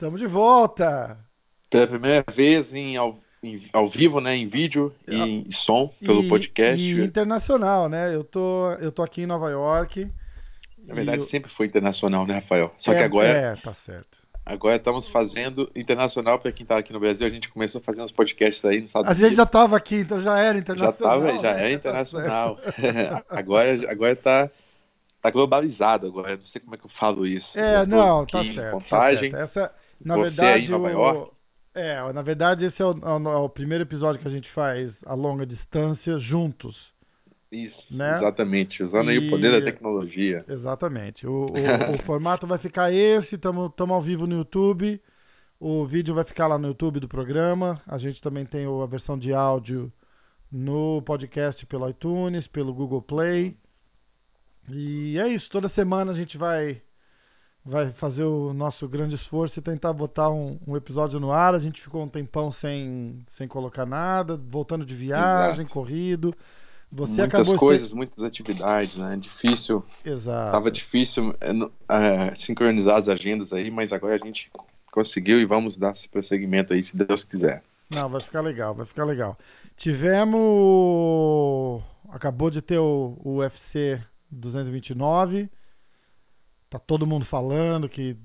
Tamo de volta. Pela primeira vez em ao, em, ao vivo, né, em vídeo e em som pelo E- podcast. E internacional, né? Eu tô, eu tô aqui em Nova York. Na verdade, eu- sempre foi internacional, né, Rafael? Só que é, agora, É, tá certo. agora estamos fazendo internacional para quem tá aqui no Brasil. A gente começou fazendo os podcasts aí nos Estados A gente Unidos. já tava aqui, então já era já internacional. tava, já né? é Tá internacional. agora, agora tá, tá globalizado agora. Não sei como é que eu falo isso. É, não, tá certo, tá certo. Essa, na Você verdade, aí em Nova o- York? É, na verdade esse é o, é o- é o primeiro episódio que a gente faz a longa distância juntos. Isso, né? exatamente. Usando aí E- o poder da tecnologia. Exatamente. O, o- o formato vai ficar esse, estamos ao vivo no YouTube. O vídeo vai ficar lá no YouTube do programa. A gente também tem a versão de áudio no podcast pelo iTunes, pelo Google Play. E é isso. Toda semana a gente vai vai fazer o nosso grande esforço e tentar botar um, um episódio no ar. A gente ficou um tempão sem, sem colocar nada, voltando de viagem, corrido. Você muitas coisas, muitas atividades, né? Difícil. Exato. Tava difícil é, é, sincronizar as agendas aí, mas agora a gente conseguiu e vamos dar esse prosseguimento aí, se Deus quiser. Não, vai ficar legal, vai ficar legal. Tivemos. Acabou de ter o, o UFC 229. Tá todo mundo falando que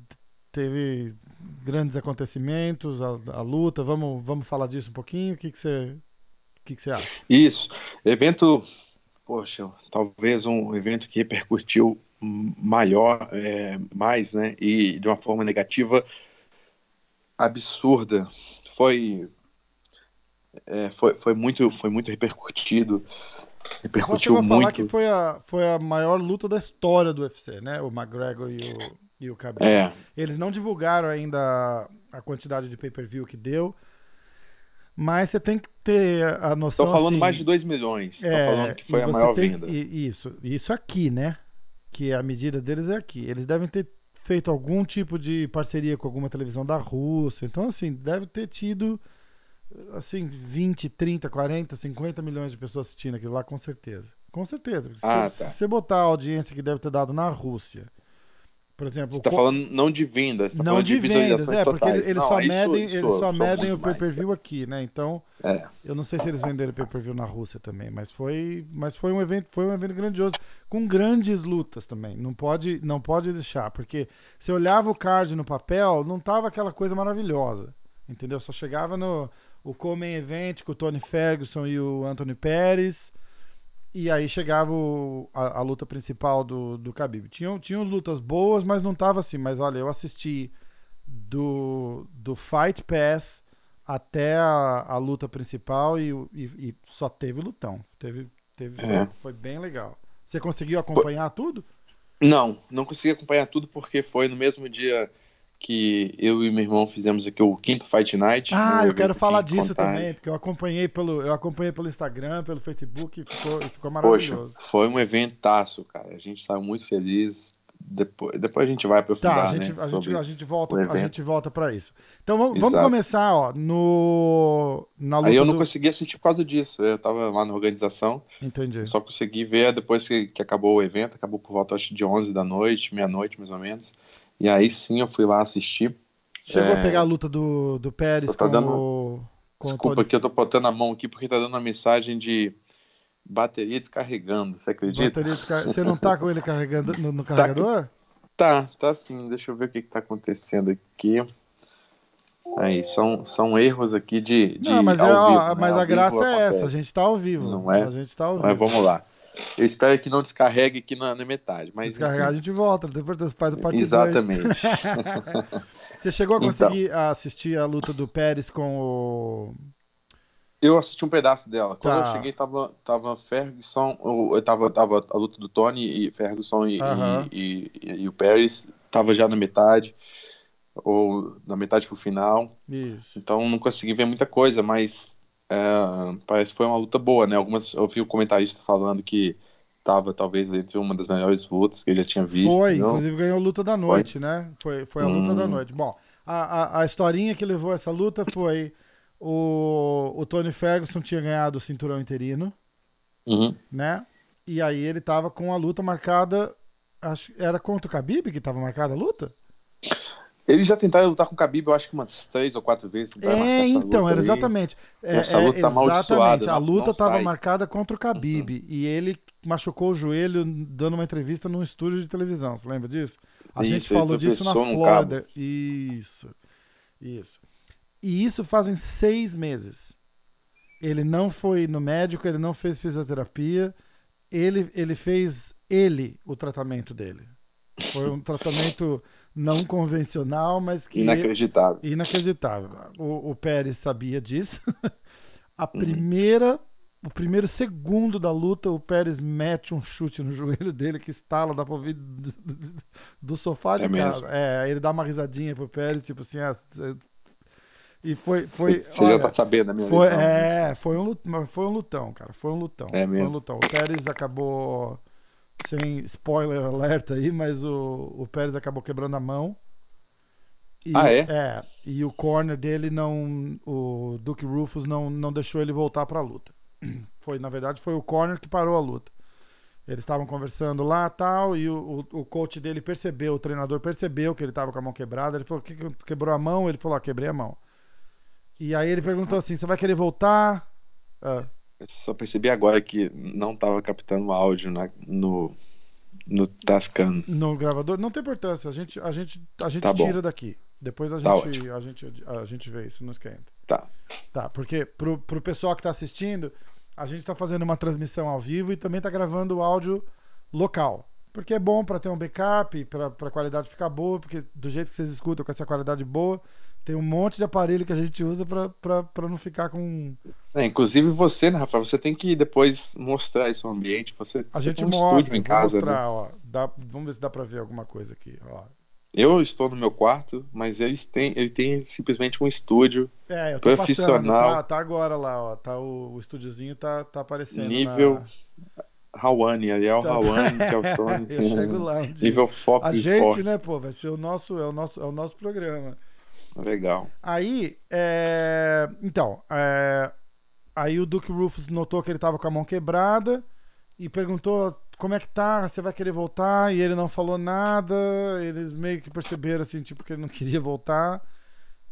teve grandes acontecimentos, a, a luta. Vamos, vamos falar disso um pouquinho? O que, que, você, que, que você acha? Isso, evento, poxa, talvez um evento que repercutiu maior, é, mais, né? E de uma forma negativa absurda. Foi, é, foi, foi muito, foi muito repercutido. Repercutiu chegou a falar muito. que foi a, foi a maior luta da história do UFC, né? O McGregor e o, e o Khabib. É, Eles não divulgaram ainda a quantidade de pay-per-view que deu, mas você tem que ter a noção. estão falando assim, mais de 2 milhões. Estão é, falando que foi a você maior tem- venda. e- Isso, isso aqui, né? Que a medida deles é aqui. Eles devem ter feito algum tipo de parceria com alguma televisão da Rússia. Então, assim, deve ter tido assim 20, 30, 40, 50 milhões de pessoas assistindo aquilo lá, com certeza. Com certeza. porque se, Ah, você- tá. se você botar a audiência que deve ter dado na Rússia, por exemplo, Você o tá co- falando não de vendas, tá não de vendas, é, porque totais. eles, eles só isso- medem, isso eles só sou medem o mais, pay-per-view aqui, né? Então, É. eu não sei se eles venderam pay-per-view na Rússia também, mas foi, mas foi um evento, foi um evento grandioso com grandes lutas também. Não pode, não pode deixar, porque você olhava o card no papel, não tava aquela coisa maravilhosa, entendeu? Só chegava no o Comen Event com o Tony Ferguson e o Anthony Pérez. E aí chegava o- a, a luta principal do, do Khabib. Tinham, tinham lutas boas, mas não tava assim. Mas olha, eu assisti do, do Fight Pass até a, a luta principal e, e- e só teve lutão. Teve, teve, É. foi bem legal. Você conseguiu acompanhar tudo? Não, não consegui acompanhar tudo porque foi no mesmo dia que eu e meu irmão fizemos aqui o quinto Fight Night. Ah, eu quero falar disso Contagem. também, porque eu acompanhei pelo, eu acompanhei pelo Instagram, pelo Facebook e ficou, ficou Poxa, maravilhoso. foi um eventaço, cara. A gente saiu muito feliz. Depois, depois a gente vai aprofundar, Tá, a gente, né, a gente, a gente volta, a gente volta para isso. Então vamos, vamos começar, ó, no na luta Aí eu não do... consegui assistir por causa disso. Eu tava lá na organização, Entendi. só consegui ver depois que, que acabou o evento. Acabou por volta acho, de 11 da noite, meia-noite mais ou menos. E aí sim eu fui lá assistir. Chegou a É. pegar a luta do, do Pérez tô com dando- o com o Desculpa Tony que eu tô botando a mão aqui porque tá dando uma mensagem de bateria descarregando. Você acredita? Bateria descar- Você não tá com ele carregando no, no carregador? Tá, tá sim. Deixa eu ver o que, que tá acontecendo aqui. Aí, são, são erros aqui de. de não, mas, é, ao ó, vivo, né? mas a graça vivo é essa, a acontece. gente tá ao vivo. Não é? A gente tá ao Mas vivo. vamos lá. Eu espero que não descarregue aqui na, na metade. Se Mas, descarregar, a enfim. gente volta, depois você faz o parte dois. Exatamente. Você chegou a Então. conseguir assistir a luta do Pérez com o. Eu assisti um pedaço dela. Quando Tá. eu cheguei, tava, tava Ferguson, eu tava, tava a luta do Tony e Ferguson e, Aham. e, e- e o Pérez, tava já na metade. ou da metade pro final. Isso. Então não consegui ver muita coisa, mas é, parece que foi uma luta boa, né? Algumas, eu vi o comentarista falando que tava talvez entre uma das melhores lutas que ele já tinha visto. Foi, não? inclusive ganhou a luta da noite, né? Foi, foi a luta Hum. da noite. Bom, a, a, a historinha que levou essa luta foi o, o Tony Ferguson tinha ganhado o cinturão interino, Uhum. né? E aí ele tava com a luta marcada. Acho, era contra o Khabib que tava marcada a luta? Eles já tentaram lutar com o Khabib, eu acho que umas três ou quatro vezes. É, essa então, era aí. exatamente. É, Essa luta é, tá exatamente. A não- luta estava. Uhum. marcada contra o Khabib e ele machucou o joelho dando uma entrevista num estúdio de televisão. Você lembra disso? A Isso, gente falou disso na Flórida. Isso. Isso. E isso fazem seis meses. Ele não foi no médico, ele não fez fisioterapia. Ele, ele fez ele o tratamento dele. Foi um tratamento não convencional, mas que Inacreditável. Inacreditável. O, o Pérez sabia disso. A Uhum. primeira, o primeiro segundo da luta, o Pérez mete um chute no joelho dele que estala, dá pra ouvir do, do- do sofá de É casa. mesmo? É, ele dá uma risadinha pro Pérez, tipo assim, ah, e foi, foi, Você olha, já tá sabendo da minha foi, lesão. é, foi um, foi um lutão, cara. Foi um lutão. É Foi um mesmo? lutão. O Pérez acabou, sem spoiler alerta aí, mas o, o Pérez acabou quebrando a mão. E, Ah, é? É. E o corner dele não. O Duke Rufus não, não deixou ele voltar pra luta. Foi, na verdade, foi o corner que parou a luta. Eles estavam conversando lá tal, e o, o, o coach dele percebeu, o treinador percebeu que ele tava com a mão quebrada. Ele falou: que, que quebrou a mão? Ele falou: ah, quebrei a mão. E aí ele perguntou assim: você vai querer voltar? Ah, Eu só percebi agora que não tava captando o áudio na- no, no Tascam. no gravador? Não tem importância, a gente, a gente, a gente Tá bom. tira daqui. Depois a Tá gente, a, gente, a gente vê isso, não esquenta. Tá. Tá, porque pro, pro pessoal que tá assistindo, a gente tá fazendo uma transmissão ao vivo e também tá gravando o áudio local. Porque é bom para ter um backup, pra, pra qualidade ficar boa, porque do jeito que vocês escutam com essa qualidade boa, tem um monte de aparelho que a gente usa pra não ficar com. É, inclusive você, né, Rafael? Você tem que depois mostrar esse ambiente. Você, A você gente um mostra, em casa, né? mostrar, ó. Dá- vamos ver se dá pra ver alguma coisa aqui, ó. Eu estou no meu quarto, mas eles têm, ele tem simplesmente um estúdio É, eu tô passando, Profissional. tá, tá agora lá, ó. Tá o, o estúdiozinho tá, tá aparecendo. nível na- Hawane, Ariel Tá- Hawane, que é o Sony. eu chego lá um. Nível Fox A gente, Sport. né, pô, vai ser o nosso, é o nosso, é o nosso programa. Legal. Aí, é, então, é, aí o Duke Rufus notou que ele tava com a mão quebrada e perguntou como é que tá, você vai querer voltar? E ele não falou nada, eles meio que perceberam assim, tipo, que ele não queria voltar.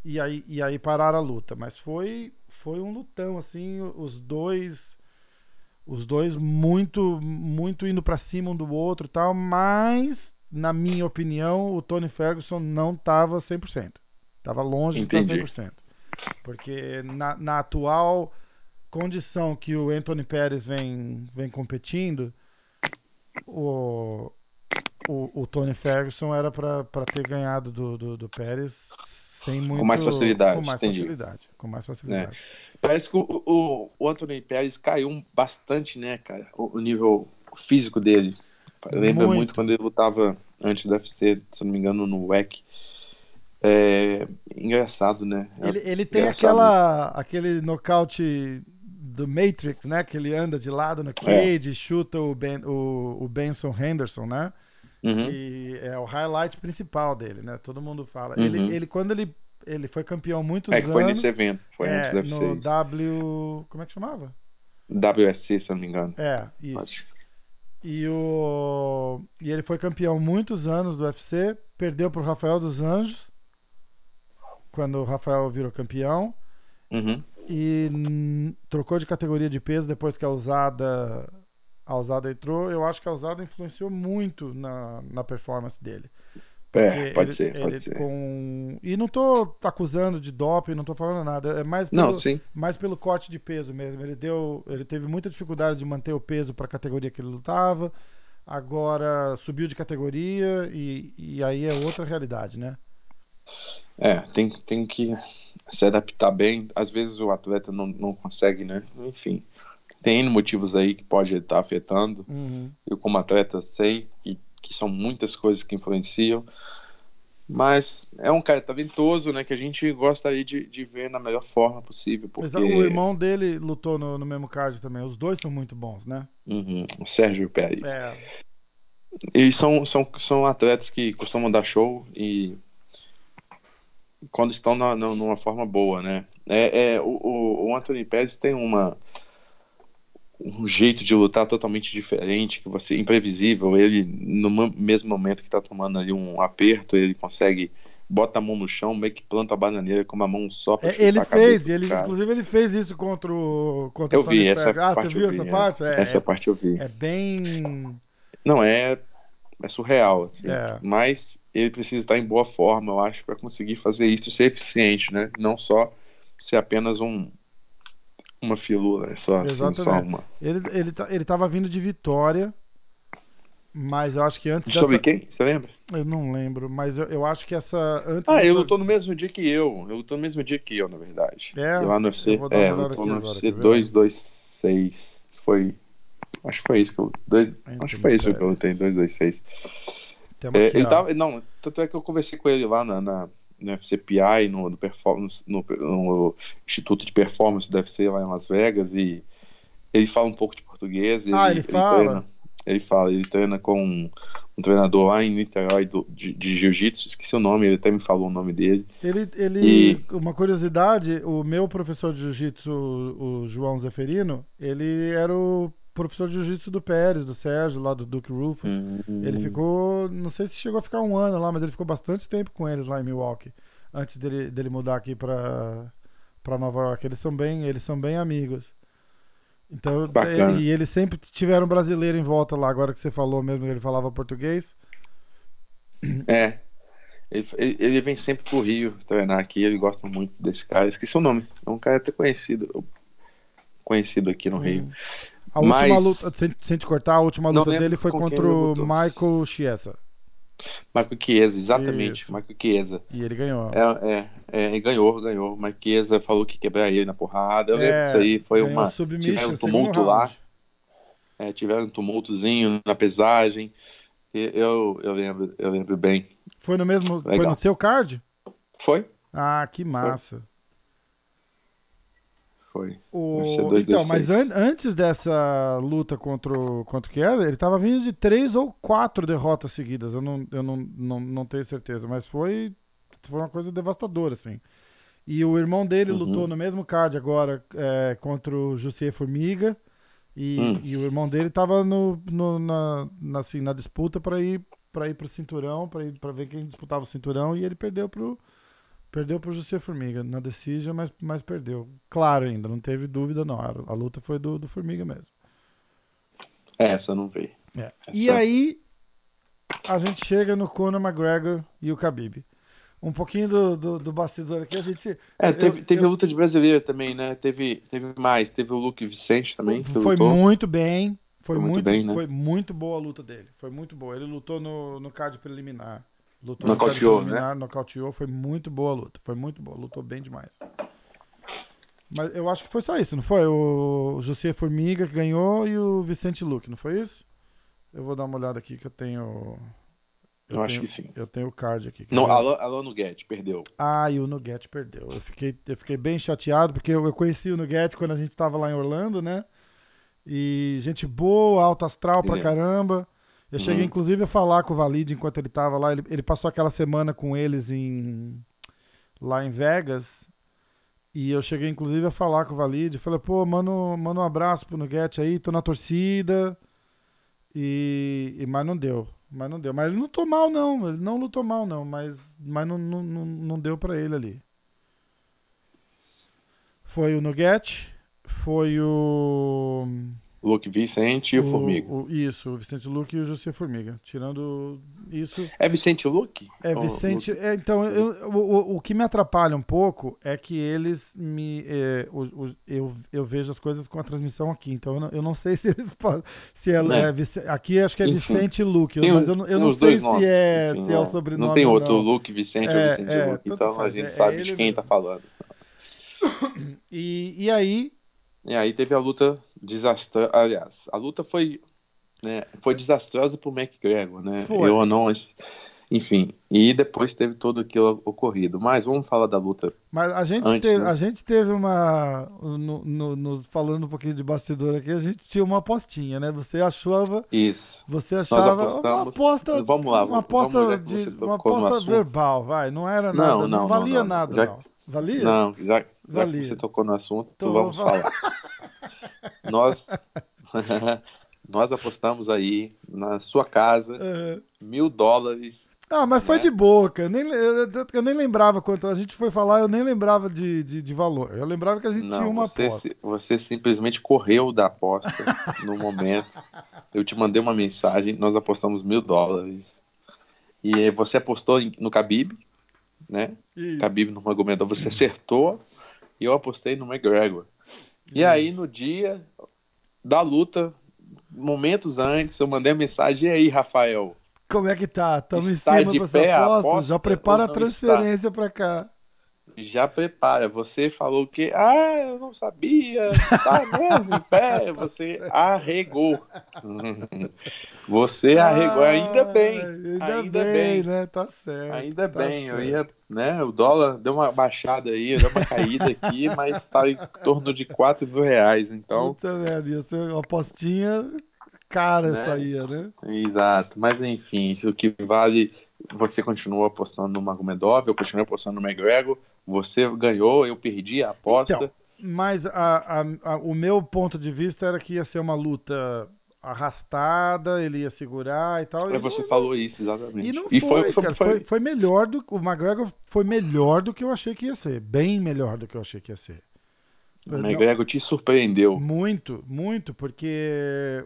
E aí, e aí pararam a luta, mas foi foi um lutão assim, os dois os dois muito muito indo pra cima um do outro e tal, mas na minha opinião, o Tony Ferguson não tava 100%. Tava longe Entendi. de estar 100%. Porque na, na atual condição que o Anthony Pérez vem, vem competindo, o, o, o Tony Ferguson era para ter ganhado do, do, do Pérez sem muito mais facilidade, com mais entendi. facilidade, com mais facilidade. Parece que o, o, o Anthony Pérez caiu bastante, né, cara? O, o nível físico dele. Lembra Muito. muito. quando ele lutava antes do UFC, se não me engano, no WEC. É engraçado, né? É Ele, ele tem aquela aquele nocaute do Matrix, né? Que ele anda de lado no cage e chuta o, ben, o, o Benson Henderson, né? Uhum. E é o highlight principal dele, né? Todo mundo fala. Uhum. Ele, ele, quando ele, ele foi campeão muitos É anos. foi nesse evento, foi é, antes do UFC. no. W. Como é que chamava? WSC, se não me engano. É, isso. Acho. E, o, e ele foi campeão muitos anos do UFC, perdeu pro Rafael dos Anjos, quando o Rafael virou campeão, Uhum. e trocou de categoria de peso depois que a usada, a usada entrou. Eu acho que a usada influenciou muito na, na performance dele. É, pode ele- ser, pode ele ser. Com... E não tô acusando de doping, não tô falando nada. É mais pelo, Não, sim. mais pelo corte de peso mesmo. Ele deu, ele teve muita dificuldade de manter o peso para a categoria que ele lutava. Agora subiu de categoria e, e aí é outra realidade, né? É, tem, tem que se adaptar bem. Às vezes o atleta não, não consegue, né? Enfim, tem motivos aí que pode estar afetando. Uhum. Eu, como atleta, sei que, que são muitas coisas que influenciam. Mas é um cara talentoso, né? Que a gente gostaria de, de ver na melhor forma possível. Porque... O irmão dele lutou no, no mesmo card também. Os dois são muito bons, né? Uhum, o Sérgio Pérez. É. E são, são, são atletas que costumam dar show e quando estão na, na, numa forma boa, né? É, é o, o Anthony Pérez tem uma um jeito de lutar totalmente diferente, que você imprevisível. Ele no mesmo momento que está tomando ali um aperto, ele consegue bota a mão no chão, meio que planta a bananeira com uma mão só. É, ele fez, ele, inclusive ele fez isso contra o contra Eu vi essa Ah, parte você viu vi, essa é. parte? É, essa é, parte eu vi. é bem Não é é surreal, assim. É. Mas ele precisa estar em boa forma, eu acho, para conseguir fazer isso ser eficiente, né? Não só ser apenas um uma filula, é só, assim, só Exatamente. uma. ele ele tá- ele tava vindo de Vitória, mas eu acho que antes Sobre dessa quem? Você lembra? eu não lembro, mas eu, eu acho que essa antes Ah, dessa... ele lutou no mesmo dia que eu. Ele lutou no mesmo dia que eu, na verdade. É? Lá no UFC. Eu É, lutou no UFC quer ver? 226. Foi. Acho que foi isso que eu. Dois, acho que foi isso que eu lutei, 226. Temos É, ele tava. Não, tanto é que eu conversei com ele lá na, na, no FCPI, no, no, performance, no, no Instituto de Performance do UFC lá em Las Vegas, e ele fala um pouco de português. Ah, ele fala? treina, ele fala, ele treina com um, um treinador lá em Niterói do, de, de Jiu-Jitsu, esqueci o nome, ele até me falou o nome dele. Ele, ele E- uma curiosidade, o meu professor de jiu-jitsu, o João Zeferino, ele era o professor de jiu-jitsu do Pérez, do Sérgio, lá do Duke Rufus. Hum. Ele ficou, não sei se chegou a ficar um ano lá, mas ele ficou bastante tempo com eles lá em Milwaukee, antes dele, dele mudar aqui pra, pra Nova York. Eles são bem, eles são bem amigos. Então, Bacana. e eles sempre tiveram brasileiro em volta lá, agora que você falou mesmo que ele falava português. É. Ele, ele- ele vem sempre pro Rio treinar aqui, ele gosta muito desse cara. Esqueci o nome. É um cara até conhecido. Conhecido aqui no Rio. A última Mas- luta, sem, sem te cortar, a última luta lembro dele foi contra o. Michael Chiesa. Marco Chiesa, exatamente. Isso. Marco Chiesa. E ele ganhou. É, é, é, ganhou, ganhou. Marco Chiesa falou que ia quebrar ele na porrada. Eu lembro É, disso aí. Foi uma. Tiveram um tumulto lá. É, tiveram um tumultozinho na pesagem. Eu, eu lembro, eu lembro bem. Foi no mesmo. Foi Legal. no seu card? Foi? Ah, que massa. Foi. O... UFC 226. Então, mas an- antes dessa luta contra o, contra o Chiesa, ele tava vindo de três ou quatro derrotas seguidas. Eu não, eu não, não, não tenho certeza, mas foi, foi uma coisa devastadora, assim. E o irmão dele Uhum. lutou no mesmo card agora é, contra o Jussier Formiga. E, Hum. e o irmão dele tava no, no- na, na, assim, na disputa para ir para ir pro cinturão, para ir para ver quem disputava o cinturão e ele perdeu pro perdeu pro Jussier Formiga na decisão, mas, mas perdeu. Claro ainda, não teve dúvida não. A, a luta foi do, do Formiga mesmo. Essa eu não vi. É. Essa- E aí a gente chega no Conor McGregor e o Khabib. Um pouquinho do, do, do bastidor aqui, a gente É, eu- teve, teve eu- a luta de brasileira também, né? Teve, teve mais. Teve o Luke Vicente também. Foi lutou. muito bem. Foi, Foi muito muito, bem, né? foi muito boa a luta dele. Foi muito boa. Ele lutou no, no card preliminar. Lutou Nocauteou, preliminar, nocauteou. Foi muito boa a luta. Foi muito boa. Lutou bem demais. Mas eu acho que foi só isso, não foi? O José Formiga que ganhou e o Vicente Luque, não foi isso? Eu vou dar uma olhada aqui que eu tenho. Eu acho tenho- que sim. Eu tenho o card aqui. Não, ver? Alan, Alan Nuguete, perdeu. Ah, e o Nugget perdeu. Eu fiquei, eu fiquei bem chateado, porque eu, eu conheci o Nugget quando a gente tava lá em Orlando, né? E gente boa, alto astral pra é. caramba. Eu cheguei, Uhum. inclusive, a falar com o Valide enquanto ele tava lá. Ele, ele passou aquela semana com eles em lá em Vegas. E eu cheguei, inclusive, a falar com o Valide. Falei, pô, manda, um- manda um abraço pro Nugget aí, tô na torcida. E, e- mas não deu. Mas não deu. Mas ele não lutou mal, não. Ele não lutou mal, não. Mas, mas não, não, não, não deu pra ele ali. Foi o Nugget. Foi o. Luke Vicente e o, Formiga. o- isso, o Vicente Luque e o José Formiga. Tirando isso. É Vicente Luke? É, Vicente. Luke? é, então, eu- o, o, o que me atrapalha um pouco é que eles me. é, o- o- eu, eu vejo as coisas com a transmissão aqui, então eu não, eu não sei se eles podem. Se é, Né? é aqui acho que é Enfim. Vicente Luque, Tem mas eu, não- eu não sei se nomes, é, enfim, se é o não. sobrenome. Não tem ou outro não. Luke Vicente É, ou Vicente é, Luke. Então faz, a gente é- sabe é de quem mesmo. tá falando. E, e aí, E aí teve a luta desastrosa. Aliás, a luta foi, né, foi desastrosa pro McGregor, né? Foi. Eu não. enfim, e depois teve todo aquilo ocorrido. Mas vamos falar da luta. Mas a gente, Antes, teve, né? a gente teve uma. No, no- no- falando um pouquinho de bastidor aqui, a gente tinha uma apostinha, né? Você achava. Isso. Você achava uma aposta. Vamos lá, Uma vamos- aposta, vamos que de, uma aposta verbal, vai. Não era nada. Não, não, não, valia não. nada, Já- não. Valia? Não, já, já Valia. que você tocou no assunto, Então vamos vamos falar. nós, nós apostamos aí na sua casa É. mil dólares. Ah, mas foi Né? de boca. Nem, eu, eu nem lembrava quanto. A gente foi falar, eu nem lembrava de, de, de valor. Eu lembrava que a gente tinha Não, uma você, aposta. você simplesmente correu da aposta no momento. Eu te mandei uma mensagem, nós apostamos mil dólares. E você apostou no Khabib, né? Isso. Khabib no Magomedov, você acertou. E eu apostei no McGregor. E aí, no dia da luta, momentos antes, eu mandei a mensagem: e aí, Rafael? Como é que tá? Estamos em cima de aposta? aposta Já prepara a transferência pra cá. Já prepara. Você falou que, ah, eu não sabia, tá mesmo em pé. Você arregou. Você arregou. Ainda Ah, bem. Ainda, ainda bem, bem. né? Tá certo. Ainda tá bem, eu certo. ia, né? O dólar deu uma baixada aí, deu uma caída aqui, mas tá em torno de 4 mil reais. Então, Puta merda, ia ser uma apostinha cara Né? aí, né? Exato, mas enfim, o que vale, você continuou apostando no Magomedov, eu continuei apostando no McGregor, você ganhou, eu perdi a aposta. Então, Mas a- a- a- o meu ponto de vista era que ia ser uma luta arrastada, ele ia segurar e tal. Aí e você não- falou isso, exatamente. E não foi, cara. Foi, foi melhor do O McGregor foi melhor do que eu achei que ia ser. Bem melhor do que eu achei que ia ser. O Não- McGregor te surpreendeu. Muito, muito, porque.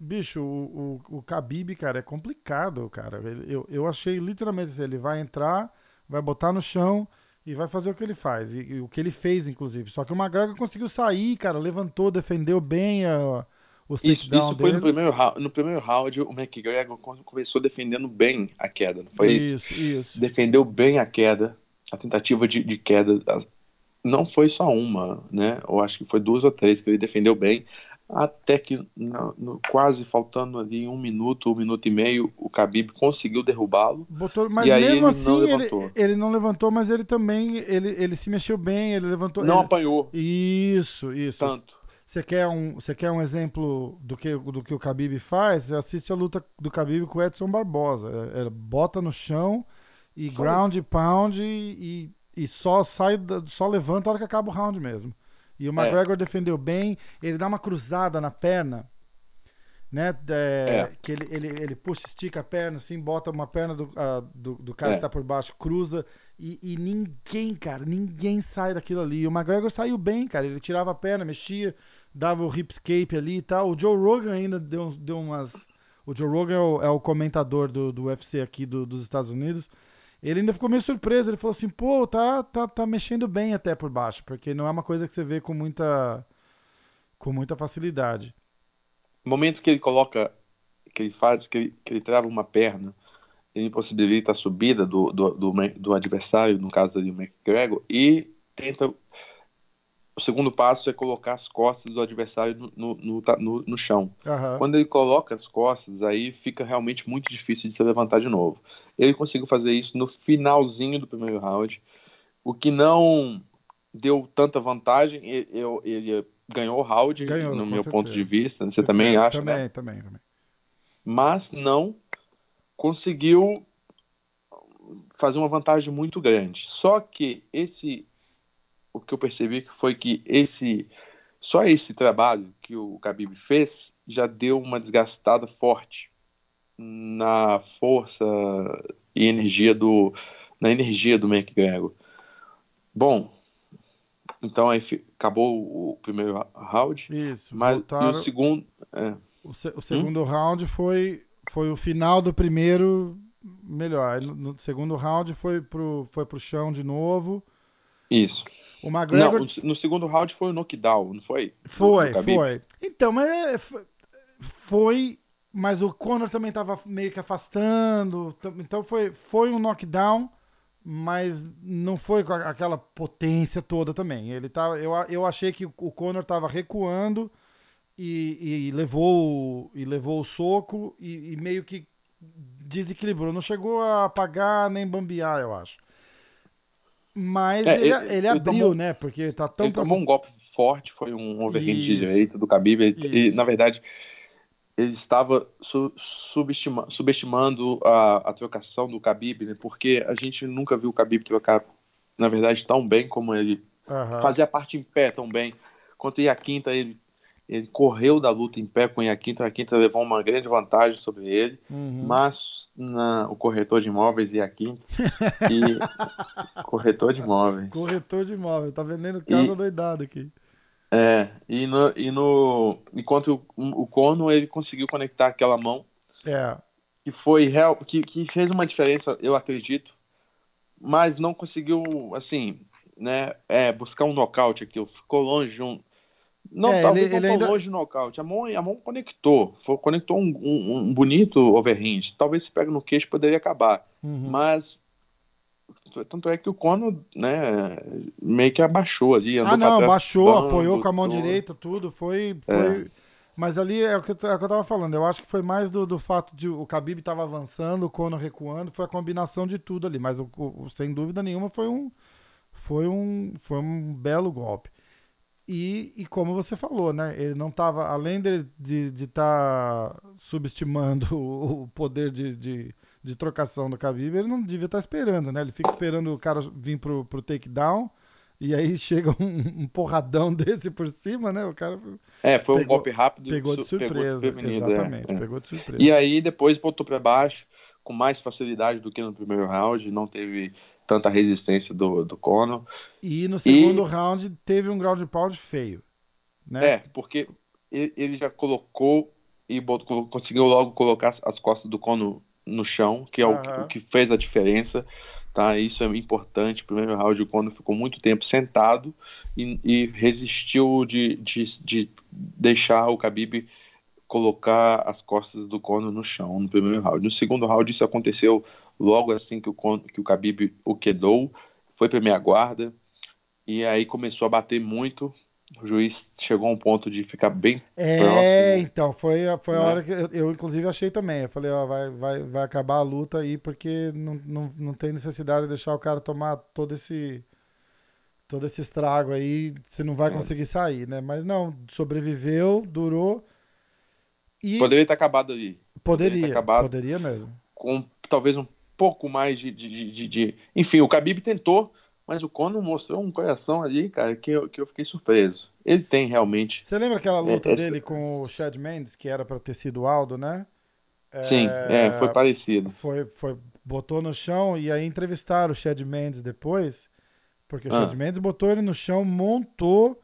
Bicho, o, o, o Khabib, cara, é complicado, cara. Ele- eu, eu achei literalmente assim, ele vai entrar, vai botar no chão e vai fazer o que ele faz. E, e o que ele fez, inclusive. Só que o McGregor conseguiu sair, cara, levantou, defendeu bem a, Isso, isso foi no primeiro, round, no primeiro round, o McGregor começou defendendo bem a queda, não foi isso? Isso, isso. Defendeu bem a queda, a tentativa de, de queda. Não foi só uma, né? Eu acho que foi duas ou três que ele defendeu bem. Até que, no- no- quase faltando ali um minuto, um minuto e meio, o Khabib conseguiu derrubá-lo. Mas mesmo ele não assim, ele, levantou. ele não levantou, mas ele também, ele, ele se mexeu bem, ele levantou. Não ele- apanhou Isso, isso. tanto. Você quer um, você quer um exemplo do que, do que o Khabib faz? Você assiste a luta do Khabib com o Edson Barbosa. É- é bota no chão e Só- ground e pound e, e só sai, só levanta a hora que acaba o round mesmo. E o McGregor defendeu bem, ele dá uma cruzada na perna, né? é, É. Que ele, ele, ele puxa, estica a perna, assim, bota uma perna do, ah, do, do cara É. que tá por baixo, cruza, e, e ninguém, cara, ninguém sai daquilo ali. E o McGregor saiu bem, cara. Ele tirava a perna, mexia, dava o hipscape ali e tal. O Joe Rogan ainda deu, deu umas. O Joe Rogan é o, é o comentador do, do UFC aqui do- dos Estados Unidos. Ele ainda ficou meio surpreso. Ele falou assim: pô, tá, tá, tá mexendo bem até por baixo, porque não é uma coisa que você vê com muita, com muita facilidade. No momento que ele coloca, que ele faz, que ele, que ele trava uma perna, ele possibilita a subida do, do, do, do adversário, no caso ali o McGregor, e tenta. O segundo passo é colocar as costas do adversário no, no, no, ta- no- chão. Aham. Quando ele coloca as costas, aí fica realmente muito difícil de se levantar de novo. Ele conseguiu fazer isso no finalzinho do primeiro round, o que não deu tanta vantagem. Ele, ele ganhou o round, Ganhou, no meu ponto de certeza. vista. Você, também tem- acha, também, né? Também, também. Mas não conseguiu fazer uma vantagem muito grande. Só que esse, o que eu percebi foi que esse, só esse trabalho que o Khabib fez já deu uma desgastada forte na força e energia do, na energia do McGregor. Bom, então aí acabou o primeiro round, Isso. mas e voltaram. o segundo, é, O, se- o Hum? segundo round foi, foi o final do primeiro melhor. No, no segundo round foi pro, foi pro chão de novo. isso. O McGregor Não, no segundo round foi o knockdown, não foi? foi, foi. Então, mas é, foi, mas o Conor também tava meio que afastando. Então foi, foi um knockdown, mas não foi com aquela potência toda também. Ele tava, eu, a- eu achei que o Conor tava recuando e, e levou o- e levou o soco e, e meio que desequilibrou. Não chegou a apagar nem bambear, eu acho. Mas É, ele, ele- ele abriu, tomou- né? Porque tá tão Ele tomou um golpe forte, foi um overhand de direita do Khabib. E, e, na verdade, ele estava su- subestima- subestimando a, a trocação do Khabib, né? Porque a gente nunca viu o Khabib trocar, na verdade, tão bem como ele Aham. fazia a parte em pé tão bem. Quanto ia a quinta, ele, ele correu da luta em pé com o Iaquinta. O Iaquinta levou uma grande vantagem sobre ele. Uhum. Mas na- o corretor de imóveis Iaquinta e corretor de imóveis. Corretor de imóvel, tá vendendo casa E- doidado aqui. É, e no, e no enquanto o, o Cono ele conseguiu conectar aquela mão É. que foi real, que, que fez uma diferença, eu acredito, mas não conseguiu assim, né, é, buscar um nocaute aqui, ficou longe de um não, É, talvez ele- não ele tão ainda- longe do nocaute. A mão, a mão conectou, foi, conectou um, um, um bonito overhand. Talvez se pega no queixo poderia acabar. Uhum. Mas tanto é que o Cono, né, meio que abaixou ali, Ah, não, trás, baixou, dando, apoiou com a mão tudo. direita, tudo. Foi. foi... Mas ali é o, que eu, é o que eu tava falando. Eu acho que foi mais do, do fato de o Khabib tava avançando, o Conor recuando, foi a combinação de tudo ali. Mas o, o- sem dúvida nenhuma foi um, foi um, foi um belo golpe. E, e como você falou, né? Ele não tava, além de estar de, de tá subestimando o, o poder de, de, de trocação do Khabib, ele não devia estar esperando, né? Ele fica esperando o cara vir pro, pro takedown. E aí chega um, um porradão desse por cima, né? O cara É, foi um Pegou- golpe rápido, pegou de su- surpresa. desprevenido, é, exatamente, é. pegou de surpresa. E aí depois voltou para baixo com mais facilidade do que no primeiro round, não teve tanta resistência do, do Conor. E no segundo round teve um ground pound feio. Né? É, porque ele, já colocou e botou- conseguiu logo colocar as- as costas do Conor no chão, que é o, Aham. o que fez a diferença. Tá, isso é importante. Primeiro round, o Conor ficou muito tempo sentado e, e resistiu de, de, de deixar o Khabib colocar as costas do Conor no chão no primeiro round. No segundo round, isso aconteceu logo assim que o, que o Khabib o quedou, foi para meia guarda e aí começou a bater muito. O juiz chegou a um ponto de ficar bem É, próximo. então, foi, a- foi a Né? hora que eu, eu, inclusive, achei também. Eu falei, ó, vai, vai, vai acabar a luta aí, porque não, não, não tem necessidade de deixar o cara tomar todo esse todo esse estrago aí, você não vai É. conseguir sair, né? Mas não, sobreviveu, durou e Poderia ter acabado ali. poderia, ter acabado. poderia mesmo. com talvez um pouco mais de, de, de- de- Enfim, o Khabib tentou, mas o Conor mostrou um coração ali, cara, que eu, que eu fiquei surpreso. Ele tem realmente. Você lembra aquela luta É, essa- dele com o Chad Mendes, que era pra ter sido o Aldo, né? Sim, é, foi parecido. foi, foi, botou no chão e aí entrevistaram o Chad Mendes depois, porque o Ah. Chad Mendes botou ele no chão, montou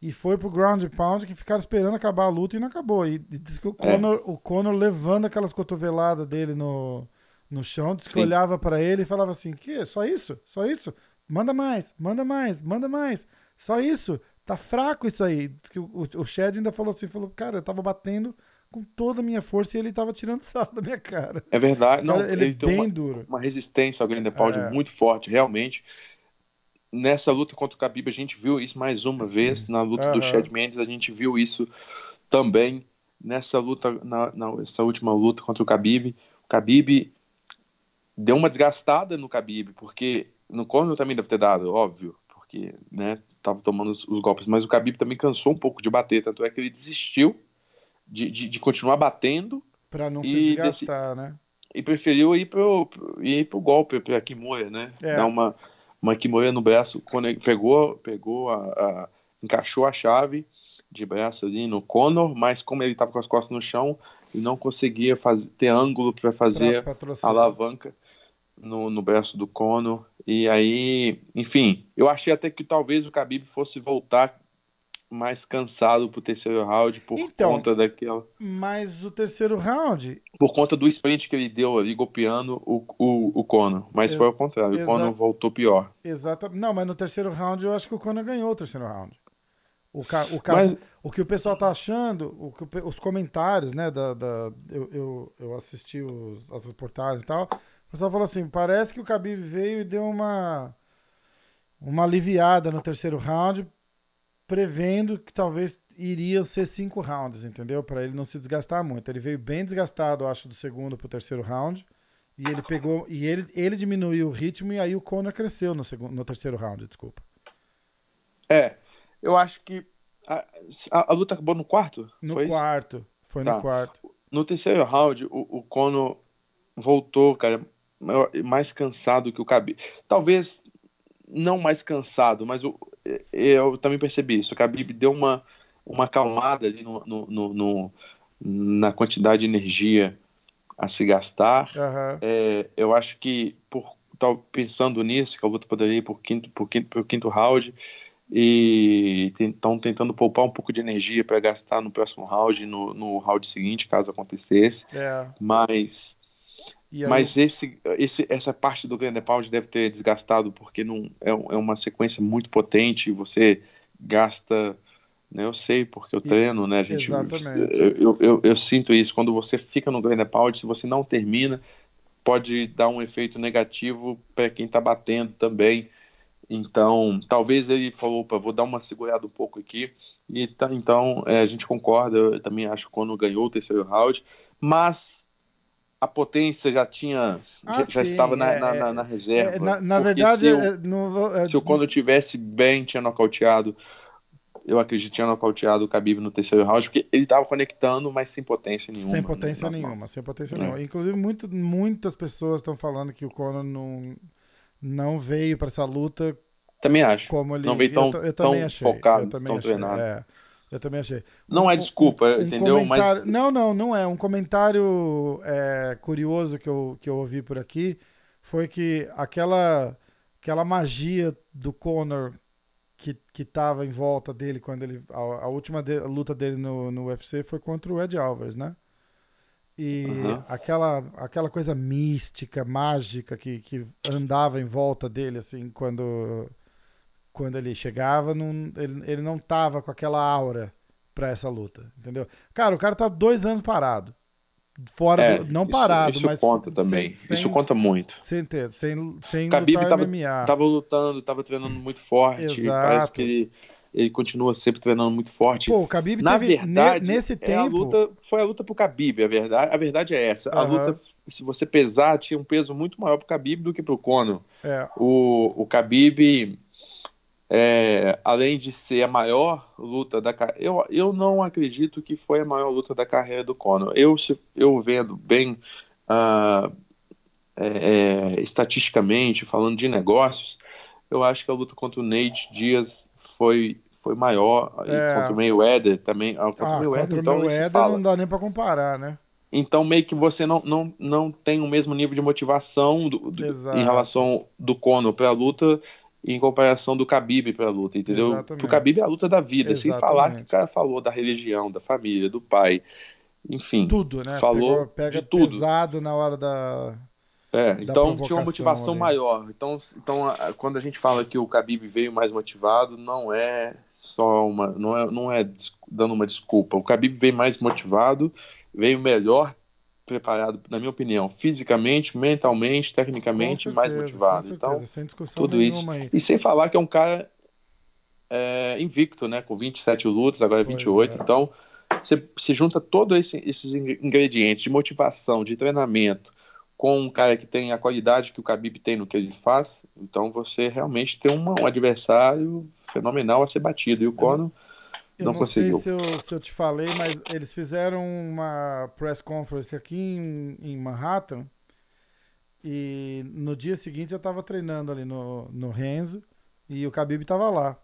e foi pro ground pound que ficaram esperando acabar a luta e não acabou. E, e diz que o É. Conor, o Conor levando aquelas cotoveladas dele no, no chão, diz que Sim. olhava pra ele e falava assim: "Que? Só isso? Só isso? Manda mais, manda mais, manda mais. Só isso? Tá fraco isso aí." Diz que o, o, o Chad ainda falou assim, falou: "Cara, eu tava batendo com toda a minha força e ele tava tirando sarro da minha cara." É verdade. Não, Cara, ele, ele, é tem bem uma, duro. uma resistência ao grande pound É. muito forte, realmente. Nessa luta contra o Khabib, a gente viu isso mais uma vez. Na luta do Aham. Chad Mendes, a gente viu isso também. Nessa luta, na- nessa última luta contra o Khabib, o Khabib deu uma desgastada no Khabib, porque no Conor também deve ter dado, óbvio, porque, né, tava tomando os, os golpes, mas o Khabib também cansou um pouco de bater, tanto é que ele desistiu de, de, de continuar batendo Pra não se E desgastar, né? e preferiu ir pro, pro- ir pro golpe, pra Kimura, né? É. Dar uma, uma Kimura no braço, quando ele pegou, pegou a, a- encaixou a chave de braço ali no Conor, mas como ele estava com as costas no chão, ele não conseguia fazer, ter ângulo para fazer Pra a alavanca no, no braço do Conor. E aí, enfim, eu achei até que talvez o Khabib fosse voltar mais cansado pro terceiro round por Então. conta daquela Mas o terceiro round, por conta do sprint que ele deu ali, golpeando o, o, o Conor. Mas Ex- foi ao contrário, o Conor voltou pior. exatamente. Não, mas no terceiro round eu acho que o Conor ganhou o terceiro round. O, ca... o, ca... Mas, o que o pessoal tá achando, o que os comentários, né? Da, da... Eu, eu, eu assisti os... as reportagens e tal. O pessoal falou assim: parece que o Khabib veio e deu uma, uma aliviada no terceiro round, prevendo que talvez iriam ser cinco rounds, entendeu? Para ele não se desgastar muito. Ele veio bem desgastado, acho, do segundo pro terceiro round. E ele pegou. E ele, ele diminuiu o ritmo e aí o Conor cresceu no, segundo, no terceiro round, desculpa. É, eu acho que. A, a, a luta acabou no quarto? No foi quarto. Isso? Foi tá. no quarto. No terceiro round, o, o Conor voltou, cara, mais cansado que o Khabib. Talvez não mais cansado, mas eu, eu também percebi isso. O Khabib deu uma, uma acalmada ali no, no, no, na quantidade de energia a se gastar. Uhum. É, eu acho que, por estar pensando nisso, que a luta poderia ir por quinto, por quinto, por quinto round, e estão tentando poupar um pouco de energia para gastar no próximo round, no, no round seguinte, caso acontecesse. É. Mas, mas esse, esse, essa parte do grande pound deve ter desgastado, porque não, é, é uma sequência muito potente, você gasta né? Eu sei, porque eu treino, né? A gente, Exatamente. Eu, eu, eu, eu, sinto isso. Quando você fica no grande pound, se você não termina, pode dar um efeito negativo para quem está batendo também. Então, talvez ele falou, opa, vou dar uma segurada um pouco aqui. E tá, então, é, a gente concorda, eu também acho que quando ganhou o terceiro round, mas a potência já tinha, ah, já, sim, já, estava na, é, na, na, na reserva. É, na, na verdade, se o, é, no, é, se o quando tivesse bem, tinha nocauteado eu acredito que tinha nocauteado o Khabib no terceiro round, porque ele estava conectando, mas sem potência nenhuma. Sem né, potência né, nenhuma, sem potência é. nenhuma. Inclusive, muito, muitas pessoas estão falando que o Conor não, não veio para essa luta. Também acho. Como ele, não veio tão, eu, eu tão achei, focado, eu também tão achei, treinado. É, eu também achei. Não um, é desculpa, um, entendeu? Um mas... Não, não, não é. Um comentário é, curioso que eu, que eu ouvi por aqui foi que aquela, aquela magia do Conor que, que tava em volta dele quando ele. A, a última de, a luta dele no, no UFC foi contra o Ed Alvarez, né? E uhum. aquela, aquela coisa mística, mágica que, que andava em volta dele, assim, quando, quando ele chegava, não, ele, ele não tava com aquela aura para essa luta, entendeu? Cara, o cara tá dois anos parado. Fora é, do, não isso, parado, isso mas. conta também. Sem, isso conta muito. Sem ter, sem, sem Khabib lutar tava, MMA. tava lutando, tava treinando muito forte. Exato. Parece que ele, ele continua sempre treinando muito forte. Pô, o Khabib Na teve, verdade, nesse é tempo. a luta, foi a luta pro Khabib, a verdade, a verdade é essa. A Aham. luta, se você pesar, tinha um peso muito maior pro Khabib do que pro Conor. É, O, o Khabib, é, além de ser a maior luta da carreira, eu, eu não acredito que foi a maior luta da carreira do Conor. Eu, eu vendo bem ah, é, estatisticamente, falando de negócios, eu acho que a luta contra o Nate Diaz foi, foi maior. E É. contra o Mayweather também. Ah, contra ah, o Mayweather, contra então, Mayweather não dá nem pra comparar, né? Então, meio que você não, não, não tem o mesmo nível de motivação do- do- em relação do Conor para a luta em comparação do Khabib para a luta, entendeu? Exatamente. O Khabib é a luta da vida, sem falar que Exatamente. o cara falou da religião, da família, do pai, enfim. Tudo, né? Falou Pegou- pega de tudo. pesado na hora da. É, da então tinha uma motivação ali. maior. Então, então quando a gente fala que o Khabib veio mais motivado, não é só uma, não é, não é dando uma desculpa. O Khabib veio mais motivado, veio melhor preparado, na minha opinião, fisicamente, mentalmente, tecnicamente, Com mais certeza, motivado. Então, certeza, sem discussão tudo isso. aí. e sem falar que é um cara é, invicto, né? Com 27 lutas, agora é Pois 28. é. Então, você se junta todos esse, esses ing- ingredientes de motivação, de treinamento, com um cara que tem a qualidade que o Khabib tem no que ele faz, então você realmente tem uma- um adversário fenomenal a ser batido. E o Conor Eu não não, conseguiu. sei se eu, se eu te falei, mas eles fizeram uma press conference aqui em, em Manhattan. E no dia seguinte eu tava treinando ali no, no Renzo e o Khabib tava lá.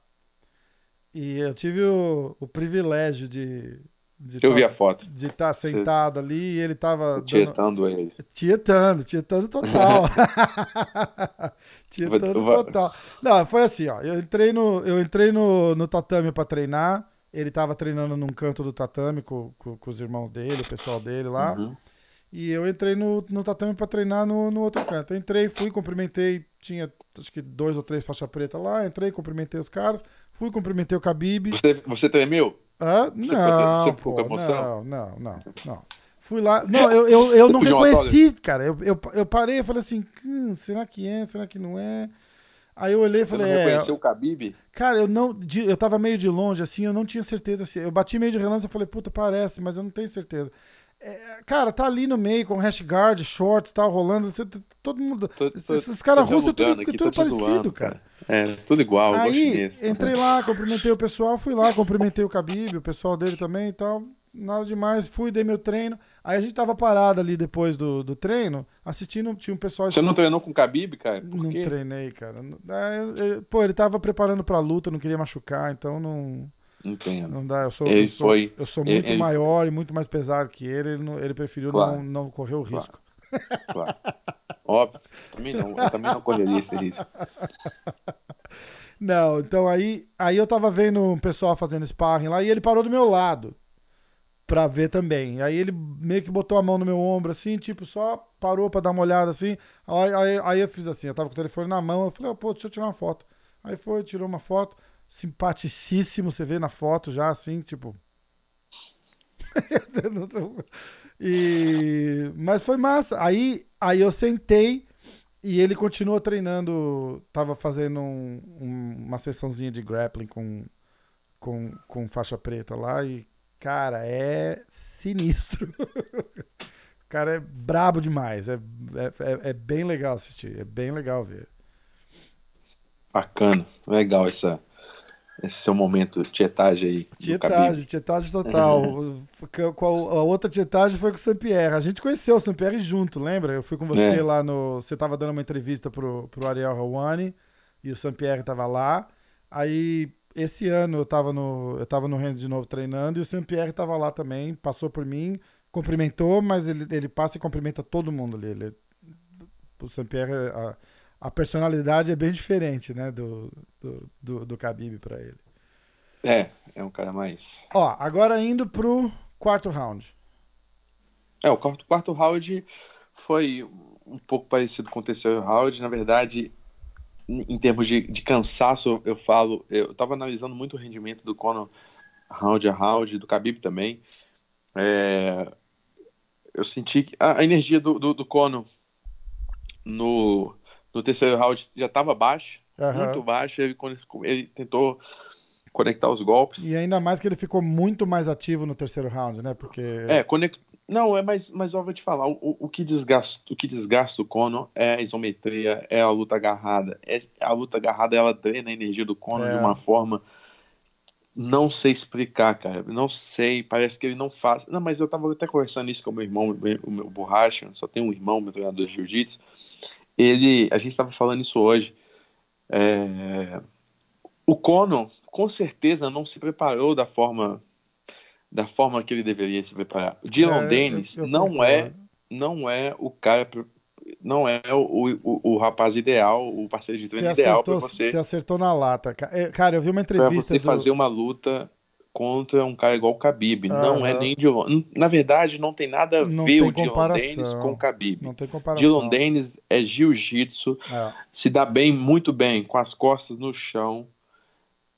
E eu tive o, o privilégio de de eu vi tá- a foto, de estar sentado ali e ele tava dando, tietando ele. Tietando, tietando total. tietando total. Não, foi assim, ó. Eu entrei no, eu entrei no, no tatame pra treinar. Ele tava treinando num canto do tatame com, com, com os irmãos dele, o pessoal dele lá. Uhum. E eu entrei no, no tatame pra treinar no, no outro canto. Eu entrei, fui, cumprimentei. Tinha acho que dois ou três faixa preta lá. Entrei, cumprimentei os caras. Fui, cumprimentei o Khabib. Você, você tremeu? Hã? ficou- não, você pô, não, não, não, não. Fui lá. Não, eu, eu, eu Você não reconheci, cara. Eu, eu, eu parei e falei assim: hum, será que é? Será que não é? Aí eu olhei e Você não falei: é. reconheceu o Khabib? Cara, eu não. eu tava meio de longe, assim, eu não tinha certeza. se eu bati meio de relance e falei: puta, parece, mas eu não tenho certeza. é, cara, tá ali no meio com hash guard, shorts, tá rolando. Você, todo mundo. Tô- tô- esses caras russos é tudo, aqui, tudo parecido, zoando, cara. É, tudo igual, Aí, chinês. entrei lá, cumprimentei o pessoal, fui lá, cumprimentei o Khabib, o pessoal dele também e tal. Nada demais, fui, dei meu treino. Aí a gente tava parado ali depois do, do treino, assistindo, tinha um pessoal... Você não treinou com o Khabib, cara? Por Não quê? treinei, cara. É, é, Pô, ele tava preparando pra luta, não queria machucar, então não, Entendo. não dá. Eu sou, eu sou, foi- eu sou muito ele- maior e muito mais pesado que ele, ele, não- ele preferiu Claro. não, não correr o Claro. risco. Claro. Óbvio. Também não. Eu também não correria esse risco. Não, então aí, aí eu tava vendo um pessoal fazendo sparring lá e ele parou do meu lado pra ver também. Aí ele meio que botou a mão no meu ombro assim, tipo, só parou pra dar uma olhada assim. Aí, aí, aí eu fiz assim, eu tava com o telefone na mão, eu falei, "Ah, pô, deixa eu tirar uma foto. Aí foi, tirou uma foto, simpaticíssimo, você vê na foto já assim, tipo. e mas foi massa. Aí, aí eu sentei e ele continuou treinando, tava fazendo um- um- uma sessãozinha de grappling com, com, com faixa preta lá e, cara, é sinistro. o cara é brabo demais, é, é, é- é bem legal assistir, é bem legal ver. Bacana. Legal essa, esse seu momento tietagem aí. Tietagem, tietagem total. A outra tietagem foi com o Sampierre. A gente conheceu o Sampierre junto, lembra? Eu fui com você É. lá no. Você tava dando uma entrevista pro, pro Ariel Hawani e o Sampierre tava lá. Aí, esse ano eu tava no, eu tava no Renzo de novo treinando e o Sampierre tava lá também, passou por mim, cumprimentou, mas ele, ele passa e cumprimenta todo mundo ali. Ele, o Sampierre, a, a personalidade é bem diferente, né, do, do, do, do Khabib pra ele. É, é um cara mais. Ó, agora indo pro quarto round. É, o quarto, quarto round foi um pouco parecido com o terceiro round. Na verdade, em termos de, de cansaço, eu falo, eu tava analisando muito o rendimento do Conor round a round, do Khabib também. É, eu senti que a, a energia do, do, do Conor no, no terceiro round já estava baixa, Aham. muito baixa. Ele, ele tentou conectar os golpes. E ainda mais que ele ficou muito mais ativo no terceiro round, né? Porque. É, conect... não, é mais, mas eu vou te falar, o, o que desgasta, o que desgasta o Conor é a isometria, é a luta agarrada. É, a luta agarrada ela drena a energia do Conor É. de uma forma não sei explicar, cara. Não sei, parece que ele não faz. Não, mas eu tava até conversando isso com o meu irmão, o meu borracha, só tenho um irmão, meu treinador de jiu-jitsu. Ele, a gente tava falando isso hoje. É, o Conor, com certeza, não se preparou da forma da forma que ele deveria se preparar. Dylan É, Dennis eu- eu não concordo. é não é o cara não é o, o, o rapaz ideal, o parceiro de treino ideal para você você acertou na lata. É, Cara, eu vi uma para entrevista. você do- fazer uma luta contra um cara igual o Khabib. Não é Aham. nem de longe. Na verdade, não tem nada a Não ver o Dylan. Dennis com o Khabib. Não tem comparação. Dylan Dennis é jiu-jitsu, É. se dá bem, muito bem, com as costas no chão.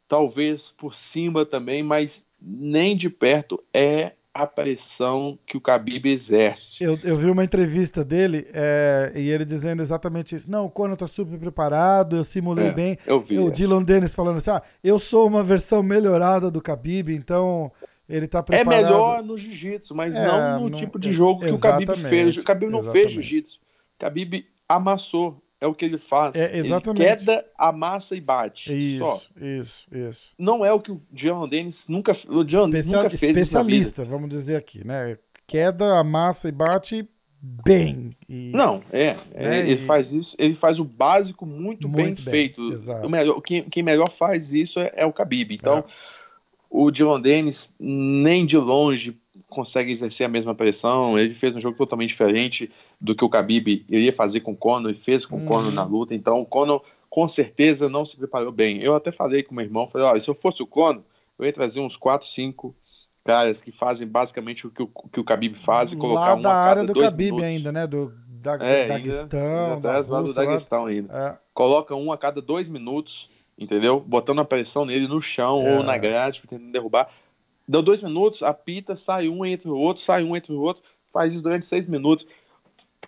Talvez por cima também, mas nem de perto é a pressão que o Khabib exerce. Eu, eu vi uma entrevista dele é, e ele dizendo exatamente isso. Não, o Conor tá super preparado, eu simulei É, bem. Eu vi. o essa. Dylan Dennis falando assim: ah, eu sou uma versão melhorada do Khabib, então ele tá É preparado. melhor no jiu-jitsu, mas É, não no não- tipo de é- jogo que o Khabib fez. O Khabib não fez exatamente. jiu-jitsu. O Khabib amassou. É o que ele faz. É, exatamente. Ele queda, amassa e bate. Só. Isso, isso, isso. Não é o que o Dylan Dennis nunca, o Dylan Especia- nunca fez isso especialista, vamos dizer aqui, né? Queda, amassa e bate bem. E- Não, é. é, Né, ele e- faz isso, ele faz o básico muito, bem, Muito bem, feito. exato. O melhor, quem, quem melhor faz isso é, é o Khabib. Então, É. o Dylan Dennis nem de longe consegue exercer a mesma pressão. Ele fez um jogo totalmente diferente do que o Khabib iria fazer com o Conor e fez com o Uhum. Conor na luta. Então, o Conor com certeza não se preparou bem. Eu até falei com meu irmão, falei, olha, se eu fosse o Conor, eu ia trazer uns 4, 5 caras que fazem basicamente o que o, que o Khabib faz e colocar lá um da área do Khabib minutos. ainda, né? Do da, É, Daguestão, ainda, da lá do Rússia. lá- Daguestão ainda. É, Coloca um a cada dois minutos, entendeu? Botando a pressão nele no chão É. ou na grade, tentando derrubar. Deu dois minutos, apita, sai um entre o outro, sai um entre o outro, faz isso durante seis minutos.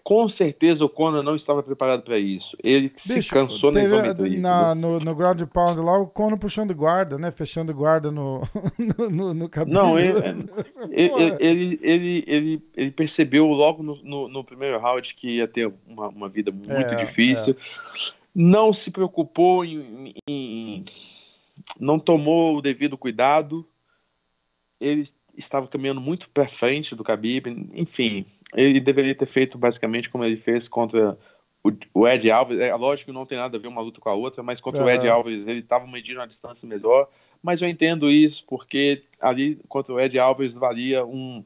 Com certeza o Conor não estava preparado para isso. Ele Bicho, se cansou na isometria. Na, no, no ground pound lá, o Conor puxando guarda, né? Fechando guarda no, no, no, no cabelo. Não, ele, ele, ele, ele, ele, ele, percebeu logo no, no, no, primeiro round que ia ter uma, uma vida muito é, difícil. É. Não se preocupou em, em. Não tomou o devido cuidado. Ele estava caminhando muito para frente do Khabib. Enfim, ele deveria ter feito basicamente como ele fez contra o, Ed Alves. É lógico que não tem nada a ver uma luta com a outra, mas contra o Ed Alves ele estava medindo uma distância melhor. Mas eu entendo isso porque ali contra o Ed Alves valia um.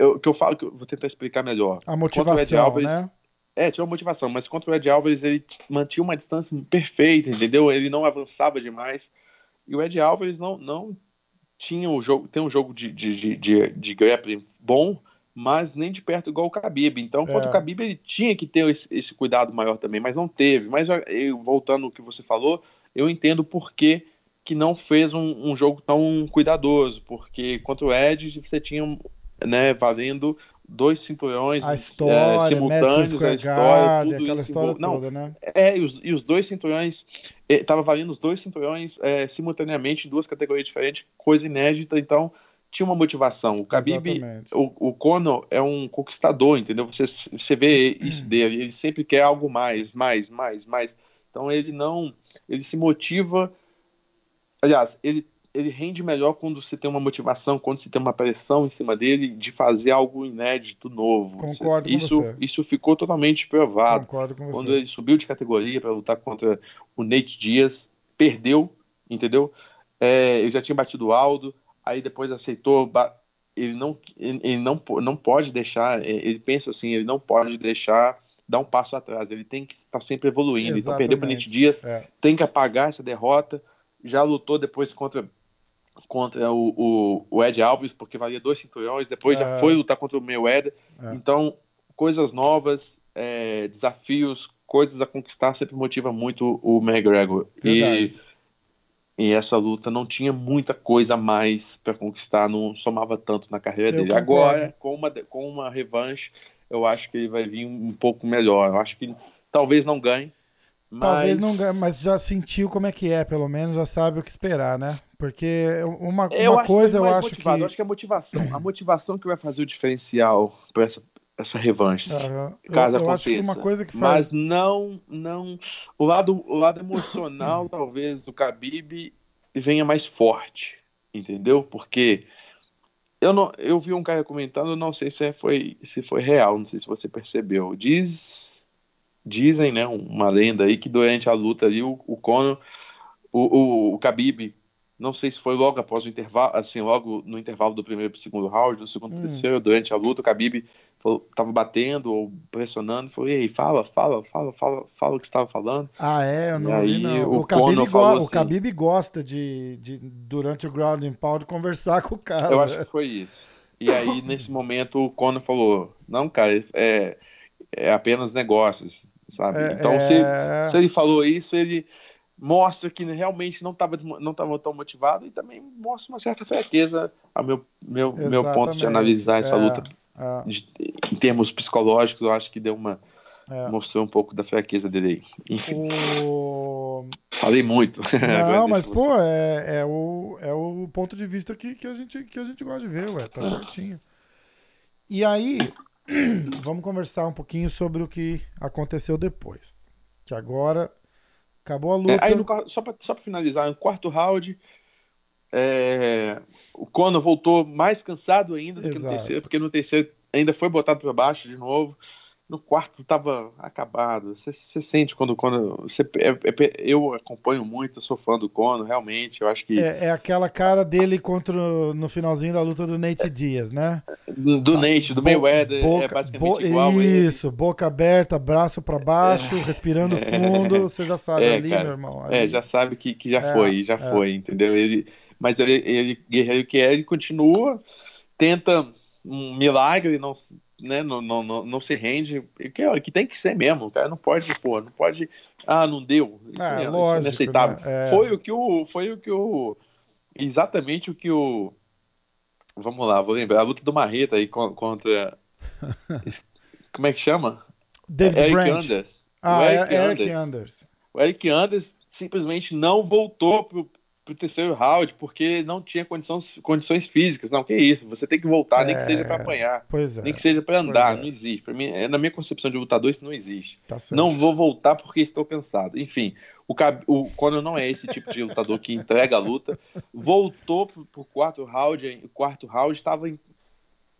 O que eu falo que eu vou tentar explicar melhor. A motivação, Alves, né? É, tinha uma motivação, mas contra o Ed Alves ele mantinha uma distância perfeita, entendeu? Ele não avançava demais. E o Ed Alves não, não tinha o jogo, tem um jogo de, de, de, de, de grappling bom, mas nem de perto igual o Khabib. Então, quanto é. o Khabib, ele tinha que ter esse, esse, cuidado maior também, mas não teve. Mas eu, voltando ao que você falou, eu entendo por que, que não fez um, um, jogo tão cuidadoso, porque contra o Ed você tinha né, valendo dois cinturões a história, é, simultâneos, a história, tudo aquela história não, toda, né? É, e os, e os dois cinturões, estava eh, valendo os dois cinturões é, simultaneamente em duas categorias diferentes, coisa inédita, então tinha uma motivação. O Khabib, o, o Conor é um conquistador, entendeu? Você, você vê isso dele, ele sempre quer algo mais, mais, mais, mais. Então ele não, ele se motiva. Aliás, ele, ele rende melhor quando você tem uma motivação, quando você tem uma pressão em cima dele de fazer algo inédito, novo. Concordo isso, com você. Isso ficou totalmente provado. Concordo com você. Quando ele subiu de categoria para lutar contra o Nate Diaz, perdeu, entendeu? É, ele já tinha batido o Aldo, aí depois aceitou. Ele não, ele não, não pode deixar, é, ele pensa assim, ele não pode deixar dar um passo atrás, ele tem que estar sempre evoluindo. Exatamente. Então, perdeu para Nate Dias, é. tem que apagar essa derrota. Já lutou depois contra, contra o, o, o Ed Alves, porque valia dois cinturões, depois é. já foi lutar contra o Mayweather. É. Então, coisas novas, é, desafios, coisas a conquistar sempre motiva muito o McGregor. Verdade. E e essa luta não tinha muita coisa a mais para conquistar, não somava tanto na carreira eu dele. Concordo. Agora, com uma, com uma revanche, eu acho que ele vai vir um pouco melhor. Eu acho que talvez não ganhe. Mas... Talvez não ganhe, mas já sentiu como é que é, pelo menos já sabe o que esperar, né? Porque uma, uma coisa eu acho motivado. que. Eu acho que é a motivação. A motivação que vai fazer o diferencial para essa, essa revanche. Uhum. Caso eu, eu que uma coisa que faz... Mas não, não. O lado, o lado emocional, talvez, do Khabib venha mais forte, entendeu? Porque eu não, eu vi um cara comentando, não sei se foi, se foi real, não sei se você percebeu. Diz, dizem, né, uma lenda aí que durante a luta ali o, o Conor, o, o, o Khabib não sei se foi logo após o intervalo, assim, logo no intervalo do primeiro para o segundo round, do segundo para hum. terceiro, durante a luta, o Khabib estava batendo ou pressionando, falou, ei, fala, fala, fala, fala, fala o que estava falando. Ah, é? Eu não e aí, não. O, o, Khabib, go assim, o Khabib gosta de, de, durante o grounding pound, conversar com o cara. Eu acho que foi isso. E aí, nesse momento, o Conor falou, não, cara, é, é apenas negócios, sabe? É, então, se, é. se ele falou isso, ele mostra que realmente não estava não tava tão motivado e também mostra uma certa fraqueza a meu, meu, meu ponto de analisar essa é, luta. É. De, em termos psicológicos, eu acho que deu uma. É. Mostrou um pouco da fraqueza dele aí. Enfim. O... Falei muito. Não, mas, pô, é, é, o, é o ponto de vista que, que, a gente, que a gente gosta de ver, ué. Tá certinho. E aí, vamos conversar um pouquinho sobre o que aconteceu depois. Que agora Acabou a luta. É, aí no, só para só finalizar, no quarto round, é, o Conor voltou mais cansado ainda do Exato. que no terceiro, porque no terceiro ainda foi botado para baixo de novo no quarto tava acabado. Você, você sente quando, quando você, é, é, eu acompanho muito, sou fã do Conor, realmente. Eu acho que é, é, aquela cara dele contra no finalzinho da luta do Nate Diaz, né? Do, do Nate, do Bo Mayweather, é boca, é basicamente bo igual. Isso, boca aberta, braço para baixo, é. respirando fundo. Você já sabe ali, cara, meu irmão. Ali. É, já sabe que, que já foi, já foi, entendeu? Ele, mas ele, ele guerreiro que é, ele continua, tenta um milagre, não né, não, não, não, não se rende, que, que tem que ser mesmo, cara não pode, pô, não pode, ah, não deu, isso, é, é, lógico, isso é inaceitável. Né? É... Foi o que o, foi o que o, exatamente o que o, vamos lá, vou lembrar, a luta do Marreta aí contra, como é que chama? David Eric Branch. Anders. Ah, o é- Eric, Eric Anders. Anders. O Eric Anders simplesmente não voltou pro, pro terceiro round porque não tinha condições, condições físicas. Não, que isso, você tem que voltar, nem que É. seja para apanhar, Pois é, nem que seja para andar, é. não existe. Para mim, é, na minha concepção de lutador, isso não existe. tá. Não vou voltar porque estou cansado. Enfim, o, o Conor não é esse tipo de lutador que entrega a luta. Voltou pro, pro quarto round, o quarto round estava em.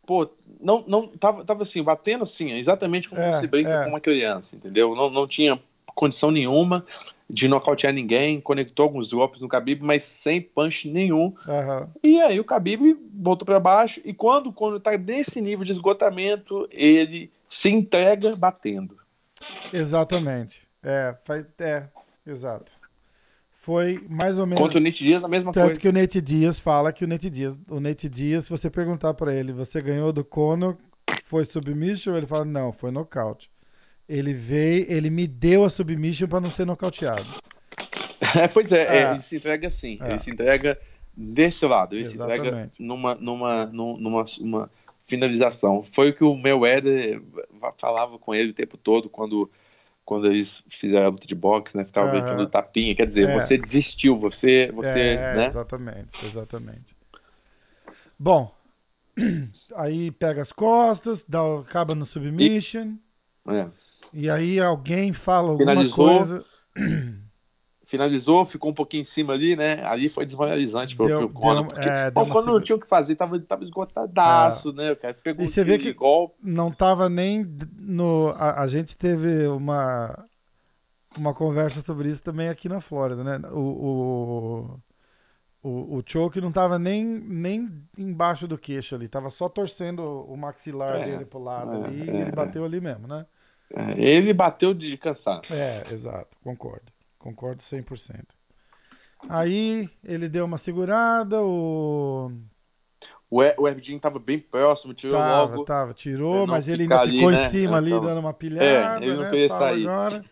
Pô, não, não tava, tava assim, batendo assim, exatamente como É, você brinca é. com uma criança, entendeu? Não, não tinha condição nenhuma de nocautear ninguém, conectou alguns drops no Khabib, mas sem punch nenhum. Aham. E aí o Khabib voltou para baixo e quando quando tá nesse nível de esgotamento, ele se entrega batendo. Exatamente. É, faz, é, exato. Foi mais ou menos. Contra o Nate Diaz, a mesma Tanto coisa. que o Nate Dias fala que o Nate Dias, o Nate Dias, se você perguntar pra ele, você ganhou do Conor, foi submission? Ele fala, não, foi nocaute. Ele veio, ele me deu a submission pra não ser nocauteado. É, pois é, é, ele se entrega assim, É. ele se entrega desse lado, ele se entrega Exatamente. numa, numa, num- numa, uma finalização. Foi o que o Mayweather falava com ele o tempo todo quando, quando eles fizeram a luta de boxe, né? Ficava Aham. brincando tapinha, quer dizer, É. você desistiu, você, você, é, né? exatamente, exatamente. Bom, aí pega as costas, dá, acaba no submission, É. e aí alguém fala alguma Finalizou. coisa. Finalizou, ficou um pouquinho em cima ali, né? Ali foi desmoralizante pro, Deu- pro deu- porque é, bom, quando não tinha o que fazer, tava, tava esgotadaço, né? O cara pegou E você vê que- golpe. não tava nem no. A, a gente teve uma, uma conversa sobre isso também aqui na Flórida, né? O, o, o, o choke não tava nem, nem embaixo do queixo ali, tava só torcendo o maxilar É, dele pro lado é, ali é, e ele é. bateu ali mesmo, né? É, Ele bateu de cansaço. É, exato, concordo. Concordo 100%. Aí ele deu uma segurada, o. O, E- o Herbdinho tava bem próximo, tirou Tava, logo. tava, tirou, não mas ele ainda ali, ficou em né? cima ali, Então, dando uma pilhada, ele não né? queria Fala sair. agora.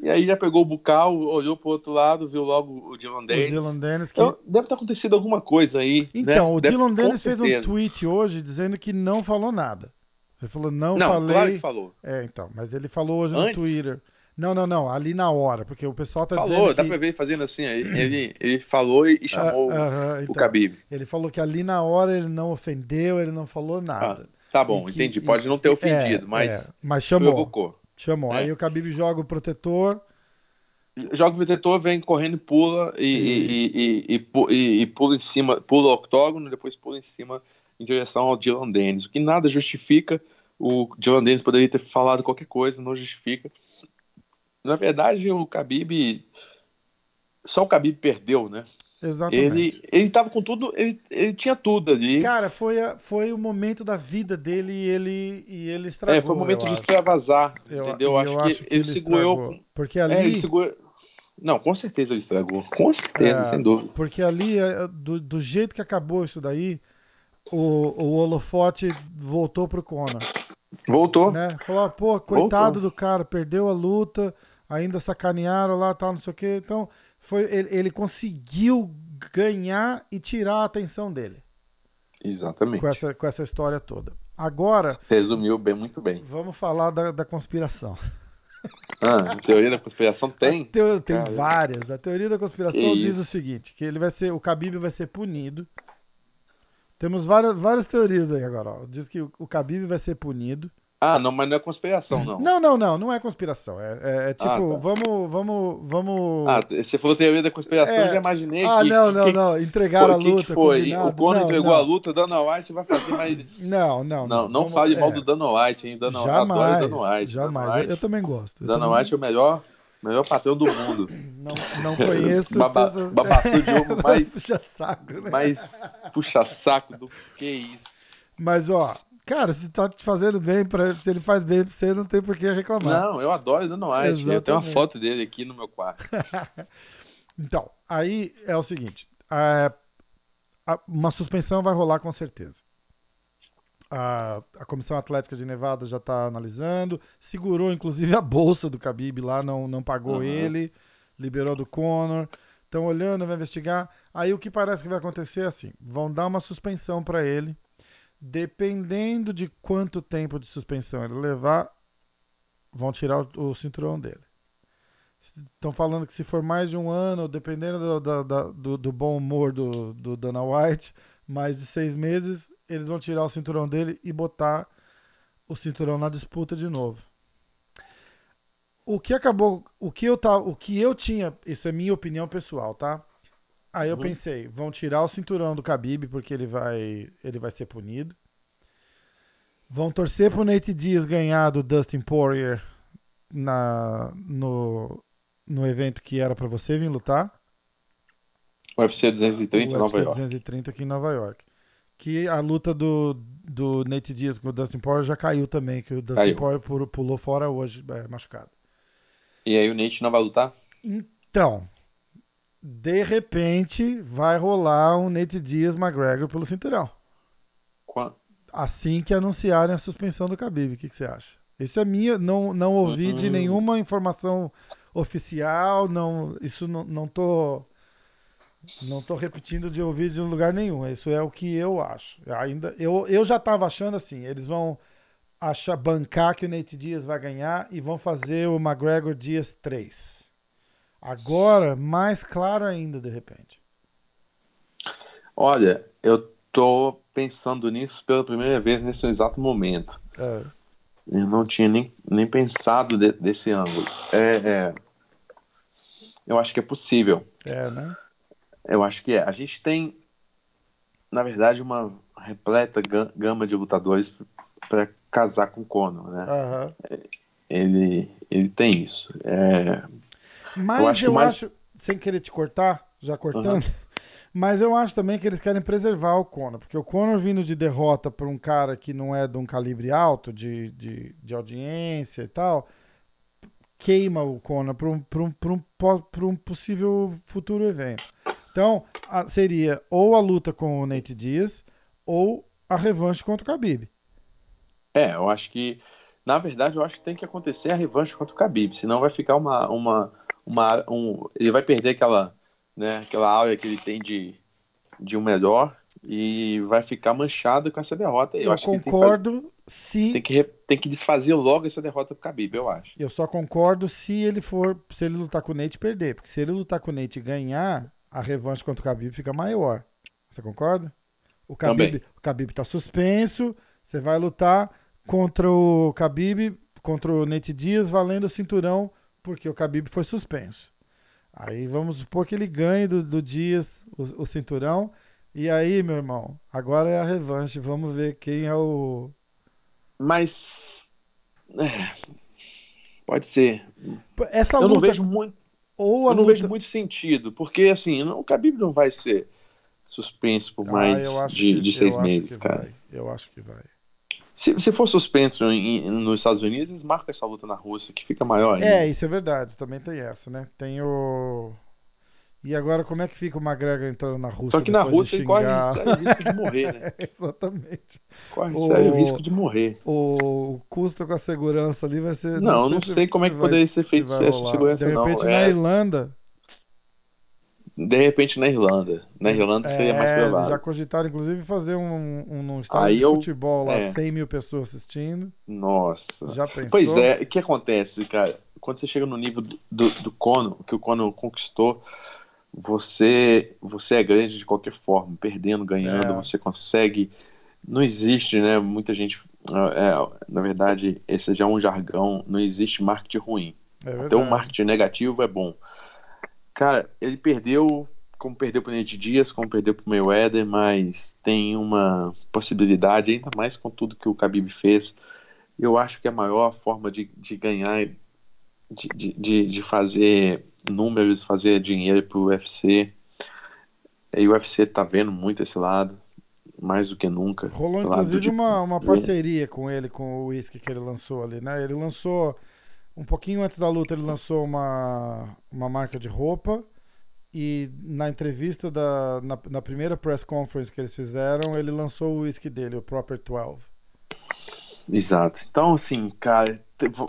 E aí já pegou o bucal, olhou pro outro lado, viu logo o Dylan O Dennis. Dylan Dennis que Então, deve ter acontecido alguma coisa aí. Então, né? o Deve- Dylan Dennis fez um tweet hoje dizendo que não falou nada. Ele falou, não, Não, falei. claro que falou. É, então, mas ele falou hoje no Antes? Twitter. Não, não, não, ali na hora, porque o pessoal tá Falou, dizendo dá que... pra ver ele fazendo assim. aí. Ele, ele falou e, e chamou Ah, aham, o então, Khabib. Ele falou que ali na hora ele não ofendeu, ele não falou nada. Tá bom, E que- entendi. e- Pode não ter é, ofendido, mas é, mas chamou, provocou. chamou. É. Aí o Khabib joga o protetor, Joga o protetor, vem correndo, pula e, e, e, e, e- e pula em cima, pula o octógono, depois pula em cima em direção ao Dylan Dennis. O que nada justifica. O Dylan Dennis poderia ter falado qualquer coisa, não justifica. Na verdade, o Khabib. Só o Khabib perdeu, né? exatamente. Ele, ele tava com tudo, ele, ele tinha tudo ali. Cara, foi, a- foi o momento da vida dele e ele, e ele estragou, é, foi o momento eu de acho. extravasar, Eu, entendeu? eu acho, acho que, ele, segurou. estragou. Porque ali, É, ele segurou. Não, com certeza ele estragou. Com certeza, É. sem dúvida. porque ali é, do, do jeito que acabou isso daí, o, o holofote voltou pro Conor, Voltou. né? Falou, ah, pô, coitado do cara, perdeu a luta, ainda sacanearam lá, tal, não sei o quê. Então, foi, ele, ele conseguiu ganhar e tirar a atenção dele Exatamente. com essa, com essa história toda. Agora, Resumiu bem, muito bem. vamos falar da, da conspiração. Ah, teoria da conspiração tem? A teo- tem várias. A teoria da conspiração Que diz isso. o seguinte: que ele vai ser, o Khabib vai ser punido. Temos várias, várias teorias aí agora. Ó. Diz que o, o Khabib vai ser punido. Ah, não, mas não é conspiração, não. Não, não, não, não é conspiração. É, é- é tipo, Ah, tá. vamos, vamos, vamos. Ah, você falou teoria da conspiração, É. eu já imaginei Ah, que. não, não, que, não. Entregaram a que, que luta, foi? combinado. O Conor não, entregou não. a luta, Dana White vai fazer mais. Não, não, Não, não Vamos- fale mal é, do Dana White, hein? Dana, Jamais, adoro Dana White. jamais. Dana Eu, eu também gosto. Eu Dana também White é o melhor, melhor patrão do mundo. não, não conheço. Baba- pessoa- babaçu de ovo mais- Puxa saco, né? Mas puxa saco do que isso. Mas, ó, cara, se tá te fazendo bem, pra, se ele faz bem pra você, não tem por que reclamar. Não, eu adoro Dana White. Eu tenho uma foto dele aqui no meu quarto. Então, aí é o seguinte: é, a- uma suspensão vai rolar com certeza. A, a Comissão Atlética de Nevada já está analisando, segurou inclusive a bolsa do Khabib lá, não, não pagou Uhum. ele, liberou do Conor. Estão olhando, vai investigar. Aí o que parece que vai acontecer é assim: vão dar uma suspensão para ele. Dependendo de quanto tempo de suspensão ele levar, vão tirar o, o cinturão dele. Estão falando que se for mais de um ano, dependendo do, do, do, do bom humor do, do Dana White, mais de seis meses, eles vão tirar o cinturão dele e botar o cinturão na disputa de novo. O que acabou, o que eu tá, o que eu tinha, isso é minha opinião pessoal, tá? Aí eu uhum. pensei, vão tirar o cinturão do Khabib porque ele vai, ele vai ser punido. Vão torcer pro Nate Diaz ganhar do Dustin Poirier na no, no evento que era para você vir lutar. UFC 230 em Nova York. 230 aqui em Nova York. Que a luta do, do Nate Diaz com o Dustin Poirier já caiu também, que o Dustin. Poirier pulou fora hoje, é, machucado. E aí o Nate não vai lutar? Então, de repente vai rolar um Nate Diaz McGregor pelo cinturão. Quando? Assim que anunciarem a suspensão do Khabib, o que, que você acha? Isso é minha, não, não ouvi uhum. de nenhuma informação oficial, não, isso não, não tô não tô repetindo de ouvir de lugar nenhum. Isso é o que eu acho. Ainda eu, eu já estava achando assim, eles vão achar bancar que o Nate Diaz vai ganhar e vão fazer o McGregor Diaz 3. Agora, mais claro ainda de repente. Olha, eu tô pensando nisso pela primeira vez nesse exato momento. É. Eu não tinha nem, nem pensado de, desse ângulo. É, é, eu acho que é possível. É, né? Eu acho que é. A gente tem, na verdade, uma repleta gama de lutadores para casar com o Conor, né? Uhum. Ele, ele tem isso. É... Mas eu acho, eu mais... acho, sem querer te cortar, já cortando, uhum. mas eu acho também que eles querem preservar o Conor, porque o Conor vindo de derrota por um cara que não é de um calibre alto de, de, de audiência e tal, queima o Conor para um, um, um, um possível futuro evento. Então, a, seria ou a luta com o Nate Diaz ou a revanche contra o Khabib. É, eu acho que, na verdade, eu acho que tem que acontecer a revanche contra o Khabib, senão vai ficar uma, uma, uma um, ele vai perder aquela, né, aquela áurea que ele tem de, de um melhor e vai ficar manchado com essa derrota. Eu, eu concordo que se tem que tem que desfazer logo essa derrota pro Khabib, eu acho. Eu só concordo se ele for, se ele lutar com o Nate perder, porque se ele lutar com o Nate e ganhar, a revanche contra o Khabib fica maior. Você concorda? O Khabib, o Khabib tá suspenso, você vai lutar contra o Khabib, contra o Nate Diaz, valendo o cinturão, porque o Khabib foi suspenso. Aí vamos supor que ele ganhe do, do Dias o, o cinturão. E aí, meu irmão, agora é a revanche. Vamos ver quem é o. Mas. É, pode ser. Essa eu luta... não vejo muito. Ou eu não luta... vejo muito sentido, porque assim, o Khabib não vai ser suspenso por ah, mais ah, de, que, de seis meses, cara. Vai. Eu acho que vai. Se, se for suspenso em, nos Estados Unidos, eles marcam essa luta na Rússia, que fica maior ainda. É, isso é verdade. Também tem essa, né? Tem o. E agora, como é que fica o McGregor entrando na Rússia? Só que na Rússia ele corre sério risco de morrer, né? Exatamente. Corre o... risco de morrer. O custo com a segurança ali vai ser. Não, não sei, não sei como é que vai, poderia ser feito se essa segurança, De repente, não. na é... Irlanda, de repente na Irlanda. Na Irlanda seria mais provável. Já cogitaram, inclusive, fazer um, um, um estádio Aí de eu, futebol lá, é. 100 mil pessoas assistindo. Nossa. Já pensou? Pois é, o que acontece, cara? Quando você chega no nível do, do, do Cono, que o Cono conquistou, você, você é grande de qualquer forma, perdendo, ganhando, é. você consegue. Não existe, né? Muita gente. É, na verdade, esse já é um jargão. Não existe marketing ruim. É Até o marketing negativo é bom. Cara, ele perdeu, como perdeu pro Nate Dias, como perdeu pro Mayweather, mas tem uma possibilidade, ainda mais com tudo que o Khabib fez. Eu acho que a maior forma de, de ganhar, de, de, de fazer números, fazer dinheiro pro UFC. E o UFC tá vendo muito esse lado, mais do que nunca. Rolou inclusive de... uma, uma parceria com ele, com o whisky que ele lançou ali, né? Ele lançou um pouquinho antes da luta, ele lançou uma, uma marca de roupa. E na entrevista, da, na, na primeira press conference que eles fizeram, ele lançou o whisky dele, o Proper 12. Exato. Então, assim, cara,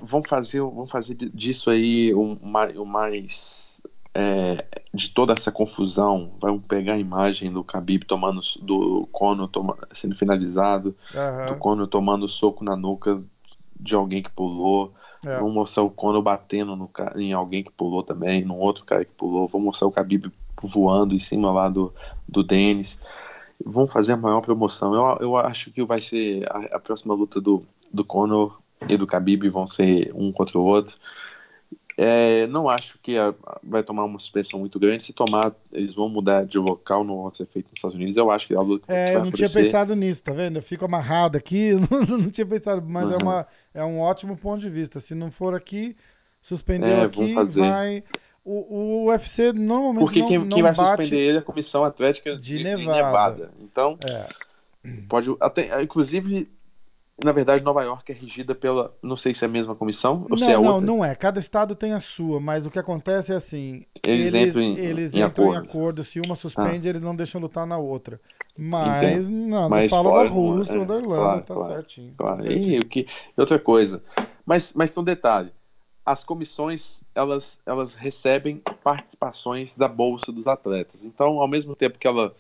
vamos fazer, vamos fazer disso aí o, mais. É, de toda essa confusão. Vamos pegar a imagem do Khabib tomando. do Conor toma, sendo finalizado, uhum. do Conor tomando soco na nuca de alguém que pulou É. Vamos mostrar o Conor batendo no, em alguém que pulou também, num outro cara que pulou. Vamos mostrar o Khabib voando em cima lá do, do Denis. Vamos fazer a maior promoção. Eu, eu acho que vai ser a, a próxima luta do, do Conor e do Khabib vão ser um contra o outro. É, não acho que a- vai tomar uma suspensão muito grande. Se tomar, eles vão mudar de local, não vai ser feito nos Estados Unidos. Eu acho que a luta que É, eu não tinha pensado nisso, tá vendo? Eu fico amarrado aqui, não, não tinha pensado, mas é, Uhum. uma, é um ótimo ponto de vista. Se não for aqui, suspendeu É, aqui, vai. O, o UFC normalmente Porque não, quem, não quem vai suspender ele é a Comissão Atlética de de, Nevada. Nevada. Então, É, pode. Até, inclusive, na verdade, Nova York é regida pela. Não sei se é a mesma comissão ou se é não, não, outra. não é. Cada estado tem a sua, mas o que acontece é assim: Eles eles, entram em- eles em entram em acordo. Ah. acordo. Se uma suspende, eles não deixam lutar na outra. Mas nada Mas fala da Rússia é, ou da Irlanda, claro, tá claro, certinho. tá Claro, certinho. e, o que, outra coisa. Mas, mas tem um detalhe. As comissões, elas, elas recebem participações da bolsa dos atletas. Então, ao mesmo tempo que ela,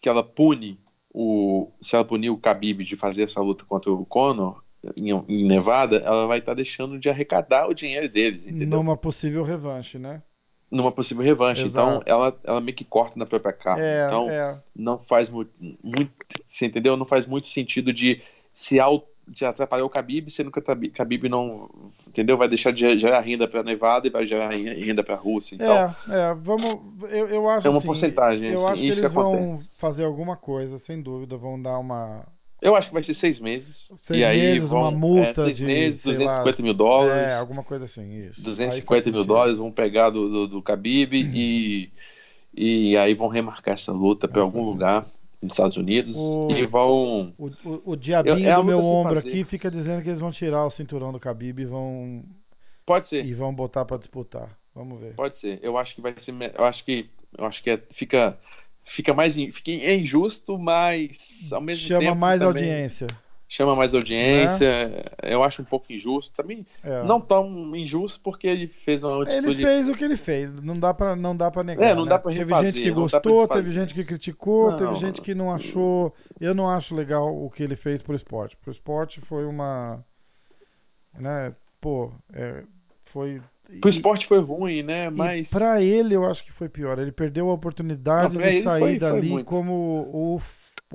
que ela pune o... Se ela punir o Khabib de fazer essa luta contra o Conor em, em Nevada, ela vai estar deixando de arrecadar o dinheiro deles, entendeu? Numa possível revanche, né? Numa possível revanche. Exato. Então, ela, ela meio que corta na própria carne. É, então, é. não faz muito, muito, você entendeu? Não faz muito sentido de se auto, de atrapalhar o Khabib, sendo que o Khabib não, entendeu? Vai deixar de gerar renda para Nevada e vai gerar renda para a Rússia. Então, É, é, vamos. Eu, eu acho É uma assim, porcentagem, Eu assim, acho que eles que vão fazer alguma coisa, sem dúvida. Vão dar uma. eu acho que vai ser seis meses. Seis e aí meses, vão, uma multa é, seis de, meses, sei 250 lá, mil dólares. É, alguma coisa assim, isso. Aí faz 250 mil sentido. dólares vão pegar do, do, do Khabib e, e aí vão remarcar essa luta para algum lugar nos Estados Unidos O- e vão O, o, o diabinho Eu- é do meu ombro fazer. aqui fica dizendo que eles vão tirar o cinturão do Khabib e vão, pode ser e vão botar pra disputar. Vamos ver. Pode ser. Eu acho que vai ser. Eu acho que. Eu acho que é- fica. Fica mais. Fica é injusto, mas ao mesmo Chama tempo. mais também audiência. Chama mais audiência. Eu acho um pouco injusto. Também É. não tão injusto porque ele fez uma Ele atitude. fez o que ele fez, não dá pra, não dá pra negar. É, não né? dá Teve gente que gostou, teve gente que criticou, Não. teve gente que não achou. Eu não acho legal o que ele fez pro esporte. Pro esporte foi uma. Né, pô, é, foi. Pro esporte foi ruim, né? E Mas. pra ele, eu acho que foi pior. Ele perdeu a oportunidade Não, de ele sair foi- foi dali muito. como o,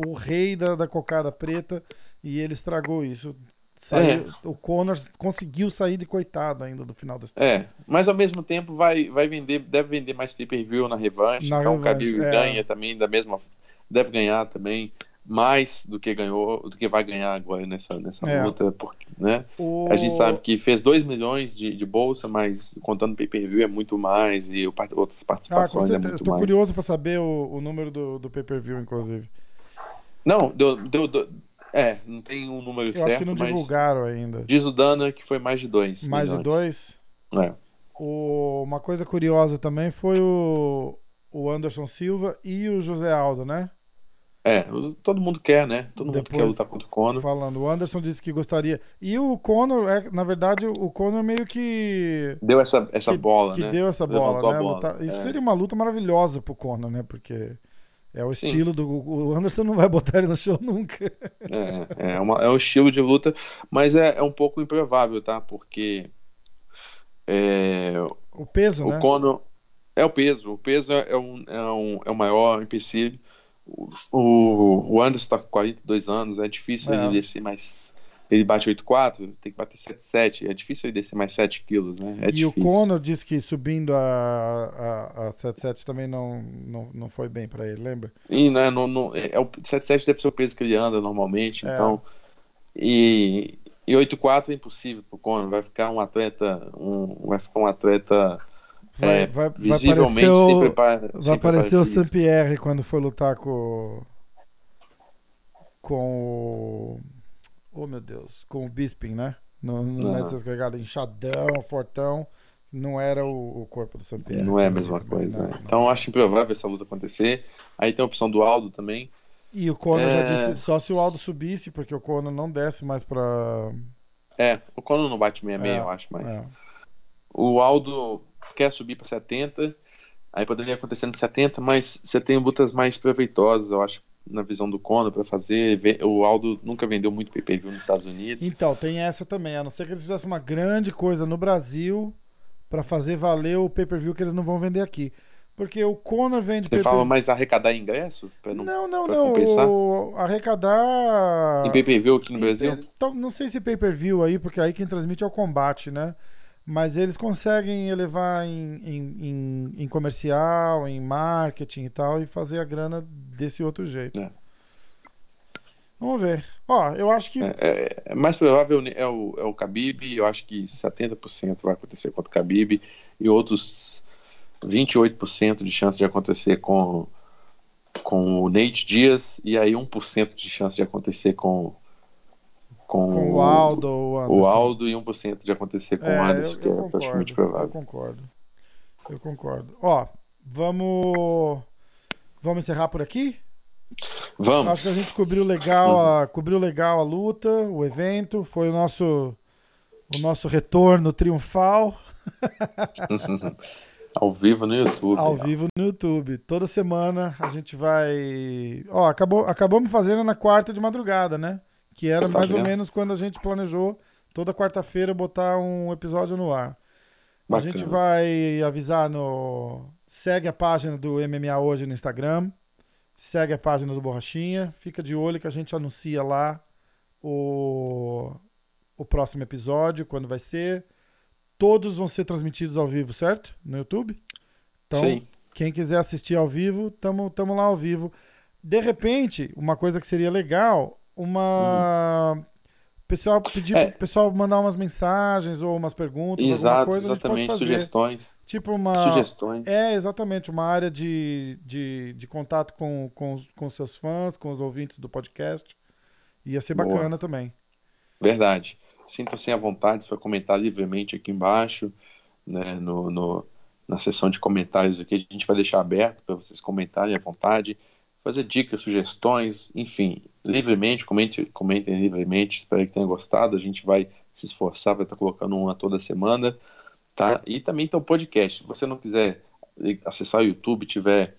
o rei da, da cocada preta e ele estragou isso. Saiu- O Conor conseguiu sair de coitado ainda do final da história. É, mas ao mesmo tempo vai, vai vender, deve vender mais pay-per-view na revanche. Na então o revanche, Khabib é. ganha também da mesma, deve ganhar também mais do que ganhou, do que vai ganhar agora nessa, nessa É. luta, porque, né? O- A gente sabe que fez 2 milhões de, de bolsa, mas contando pay-per-view é muito mais e o outras Ah, participações é certeza. muito Tô mais. curioso pra saber o, o número do, do pay-per-view, inclusive. Não, deu, deu, deu- é, não tem um número Eu certo, acho que não divulgaram ainda. diz o Dana que foi mais de 2 Mais de dois? É. O- uma coisa curiosa também foi o, o Anderson Silva e o José Aldo, né? É, todo mundo quer, né? Todo mundo Depois- quer lutar contra o Conor. Falando, o Anderson disse que gostaria. E o Conor, é, na verdade, o Conor meio que. Deu essa, essa que, bola, que né? deu essa bola, né? bola, Isso é. seria uma luta maravilhosa pro Conor, né? Porque é o Sim. estilo do. O Anderson não vai botar ele no show nunca. É, é, uma- é um estilo de luta, mas é, é um pouco improvável, tá? Porque é, O peso, o né? Conor é o peso. O peso é, é um, é, um, é o maior empecilho. O, o, Anderson tá com 42 anos, é difícil É. ele descer mais. Ele bate 8,4, tem que bater 7,7. É difícil ele descer mais 7 quilos, né? É e o difícil. Conor disse que subindo a, a, a 7-7 também não, não, não foi bem pra ele, lembra? E né, não, não, é, é o 7,7 deve ser o peso que ele anda normalmente, É. então. E, e 8,4 é impossível pro Conor. Vai ficar um atleta. Um, vai ficar um atleta Vai, É, vai, vai aparecer o, prepara, vai aparecer o. Saint-Pierre quando for lutar com. o- Com o. Oh meu Deus. Com o Bisping, né? No Não. Madison Square Garden, inchadão, fortão. Não era o, o corpo do Saint-Pierre. Não é a mesma coisa. não, né? não. Então eu acho improvável essa luta acontecer. Aí tem a opção do Aldo também. E o Conor já É. disse só se o Aldo subisse, porque o Conor não desce mais pra. É, o Conor não bate 66, É, eu acho, mas. É. O Aldo quer subir para 70. Aí poderia acontecer no 70, mas você tem lutas mais proveitosas, eu acho. Na visão do Conor para fazer. O Aldo nunca vendeu muito pay-per-view nos Estados Unidos. Então, tem essa também. A não ser que eles fizessem uma grande coisa no Brasil para fazer valer o pay-per-view que eles não vão vender aqui. Porque o Conor vende Você fala mais arrecadar ingresso? Não, não, não. não o... Arrecadar. Em pay-per-view aqui no Brasil? Então, não sei se pay-per-view aí, porque aí quem transmite é o combate, né? Mas eles conseguem elevar em, em, em, em comercial, em marketing e tal, e fazer a grana desse outro jeito. É. Vamos ver. Ó, eu acho que. É, é, é mais provável é o, é o Khabib, eu acho que 70% vai acontecer contra o Khabib, e outros 28% de chance de acontecer com, com o Nate Dias, e aí 1% de chance de acontecer com com, com o Aldo o, o Aldo e 1% de acontecer com é, o Anderson, eu, que eu é concordo, praticamente provável. Eu concordo. Eu concordo. Ó, vamos vamos encerrar por aqui? Vamos. Acho que a gente cobriu legal a, uhum. cobriu legal a luta, o evento, foi o nosso o nosso retorno triunfal. Ao vivo no YouTube. Ao vivo no YouTube. Toda semana a gente vai. Ó, acabou, acabamos fazendo na quarta de madrugada, né? Que era mais ou menos quando a gente planejou toda quarta-feira botar um episódio no ar. Bacana. A gente vai avisar no. Segue a página do MMA hoje no Instagram. Segue a página do Borrachinha. Fica de olho que a gente anuncia lá o, o próximo episódio, quando vai ser. Todos vão ser transmitidos ao vivo, certo? No YouTube? Então, Sim. quem quiser assistir ao vivo, tamo, tamo lá ao vivo. De repente, uma coisa que seria legal uma. Uhum. Pessoal pedir é. pessoal mandar umas mensagens ou umas perguntas, Exato, alguma coisa, exatamente, a gente pode fazer. Sugestões. Tipo uma. Sugestões. É, exatamente, uma área de, de, de contato com, com, com seus fãs, com os ouvintes do podcast. Ia ser Boa. bacana também. Verdade. Sinta-se à vontade para comentar livremente aqui embaixo, né, no, no, na seção de comentários aqui. A gente vai deixar aberto para vocês comentarem à vontade fazer dicas, sugestões, enfim, livremente, comente, comentem livremente, espero que tenham gostado, a gente vai se esforçar, vai estar colocando uma toda semana, tá? E também tem o podcast, se você não quiser acessar o YouTube, tiver,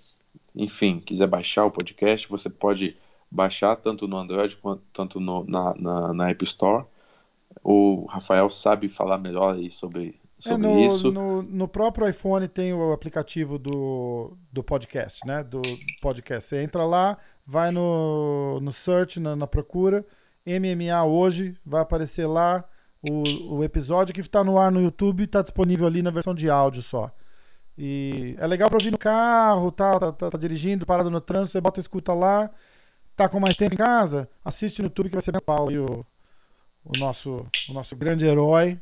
enfim, quiser baixar o podcast, você pode baixar tanto no Android quanto tanto no, na, na, na App Store. O Rafael sabe falar melhor aí sobre é, no, isso. No, no, próprio iPhone tem o aplicativo do, do podcast, né? Do podcast. Você entra lá, vai no, no search, na, na procura, MMA hoje, vai aparecer lá o, o episódio que está no ar no YouTube, está disponível ali na versão de áudio só. E é legal para ouvir no carro, tá, tá, tá, tá, dirigindo, parado no trânsito, você bota escuta lá, tá com mais tempo em casa, assiste no YouTube que vai ser bem o, o, nosso, o nosso grande herói.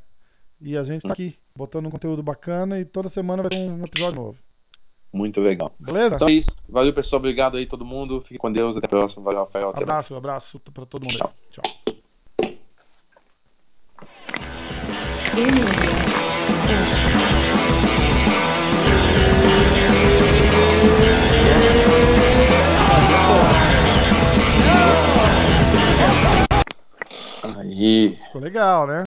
E a gente tá aqui botando um conteúdo bacana e toda semana vai ter um episódio novo. Muito legal. Beleza? Então é isso. Valeu, pessoal. Obrigado aí, todo mundo. Fique com Deus. Até a próxima. Valeu, Rafael. Até abraço, mais. abraço pra todo mundo. Tchau. Aí. Tchau. Aí. Ficou legal, né?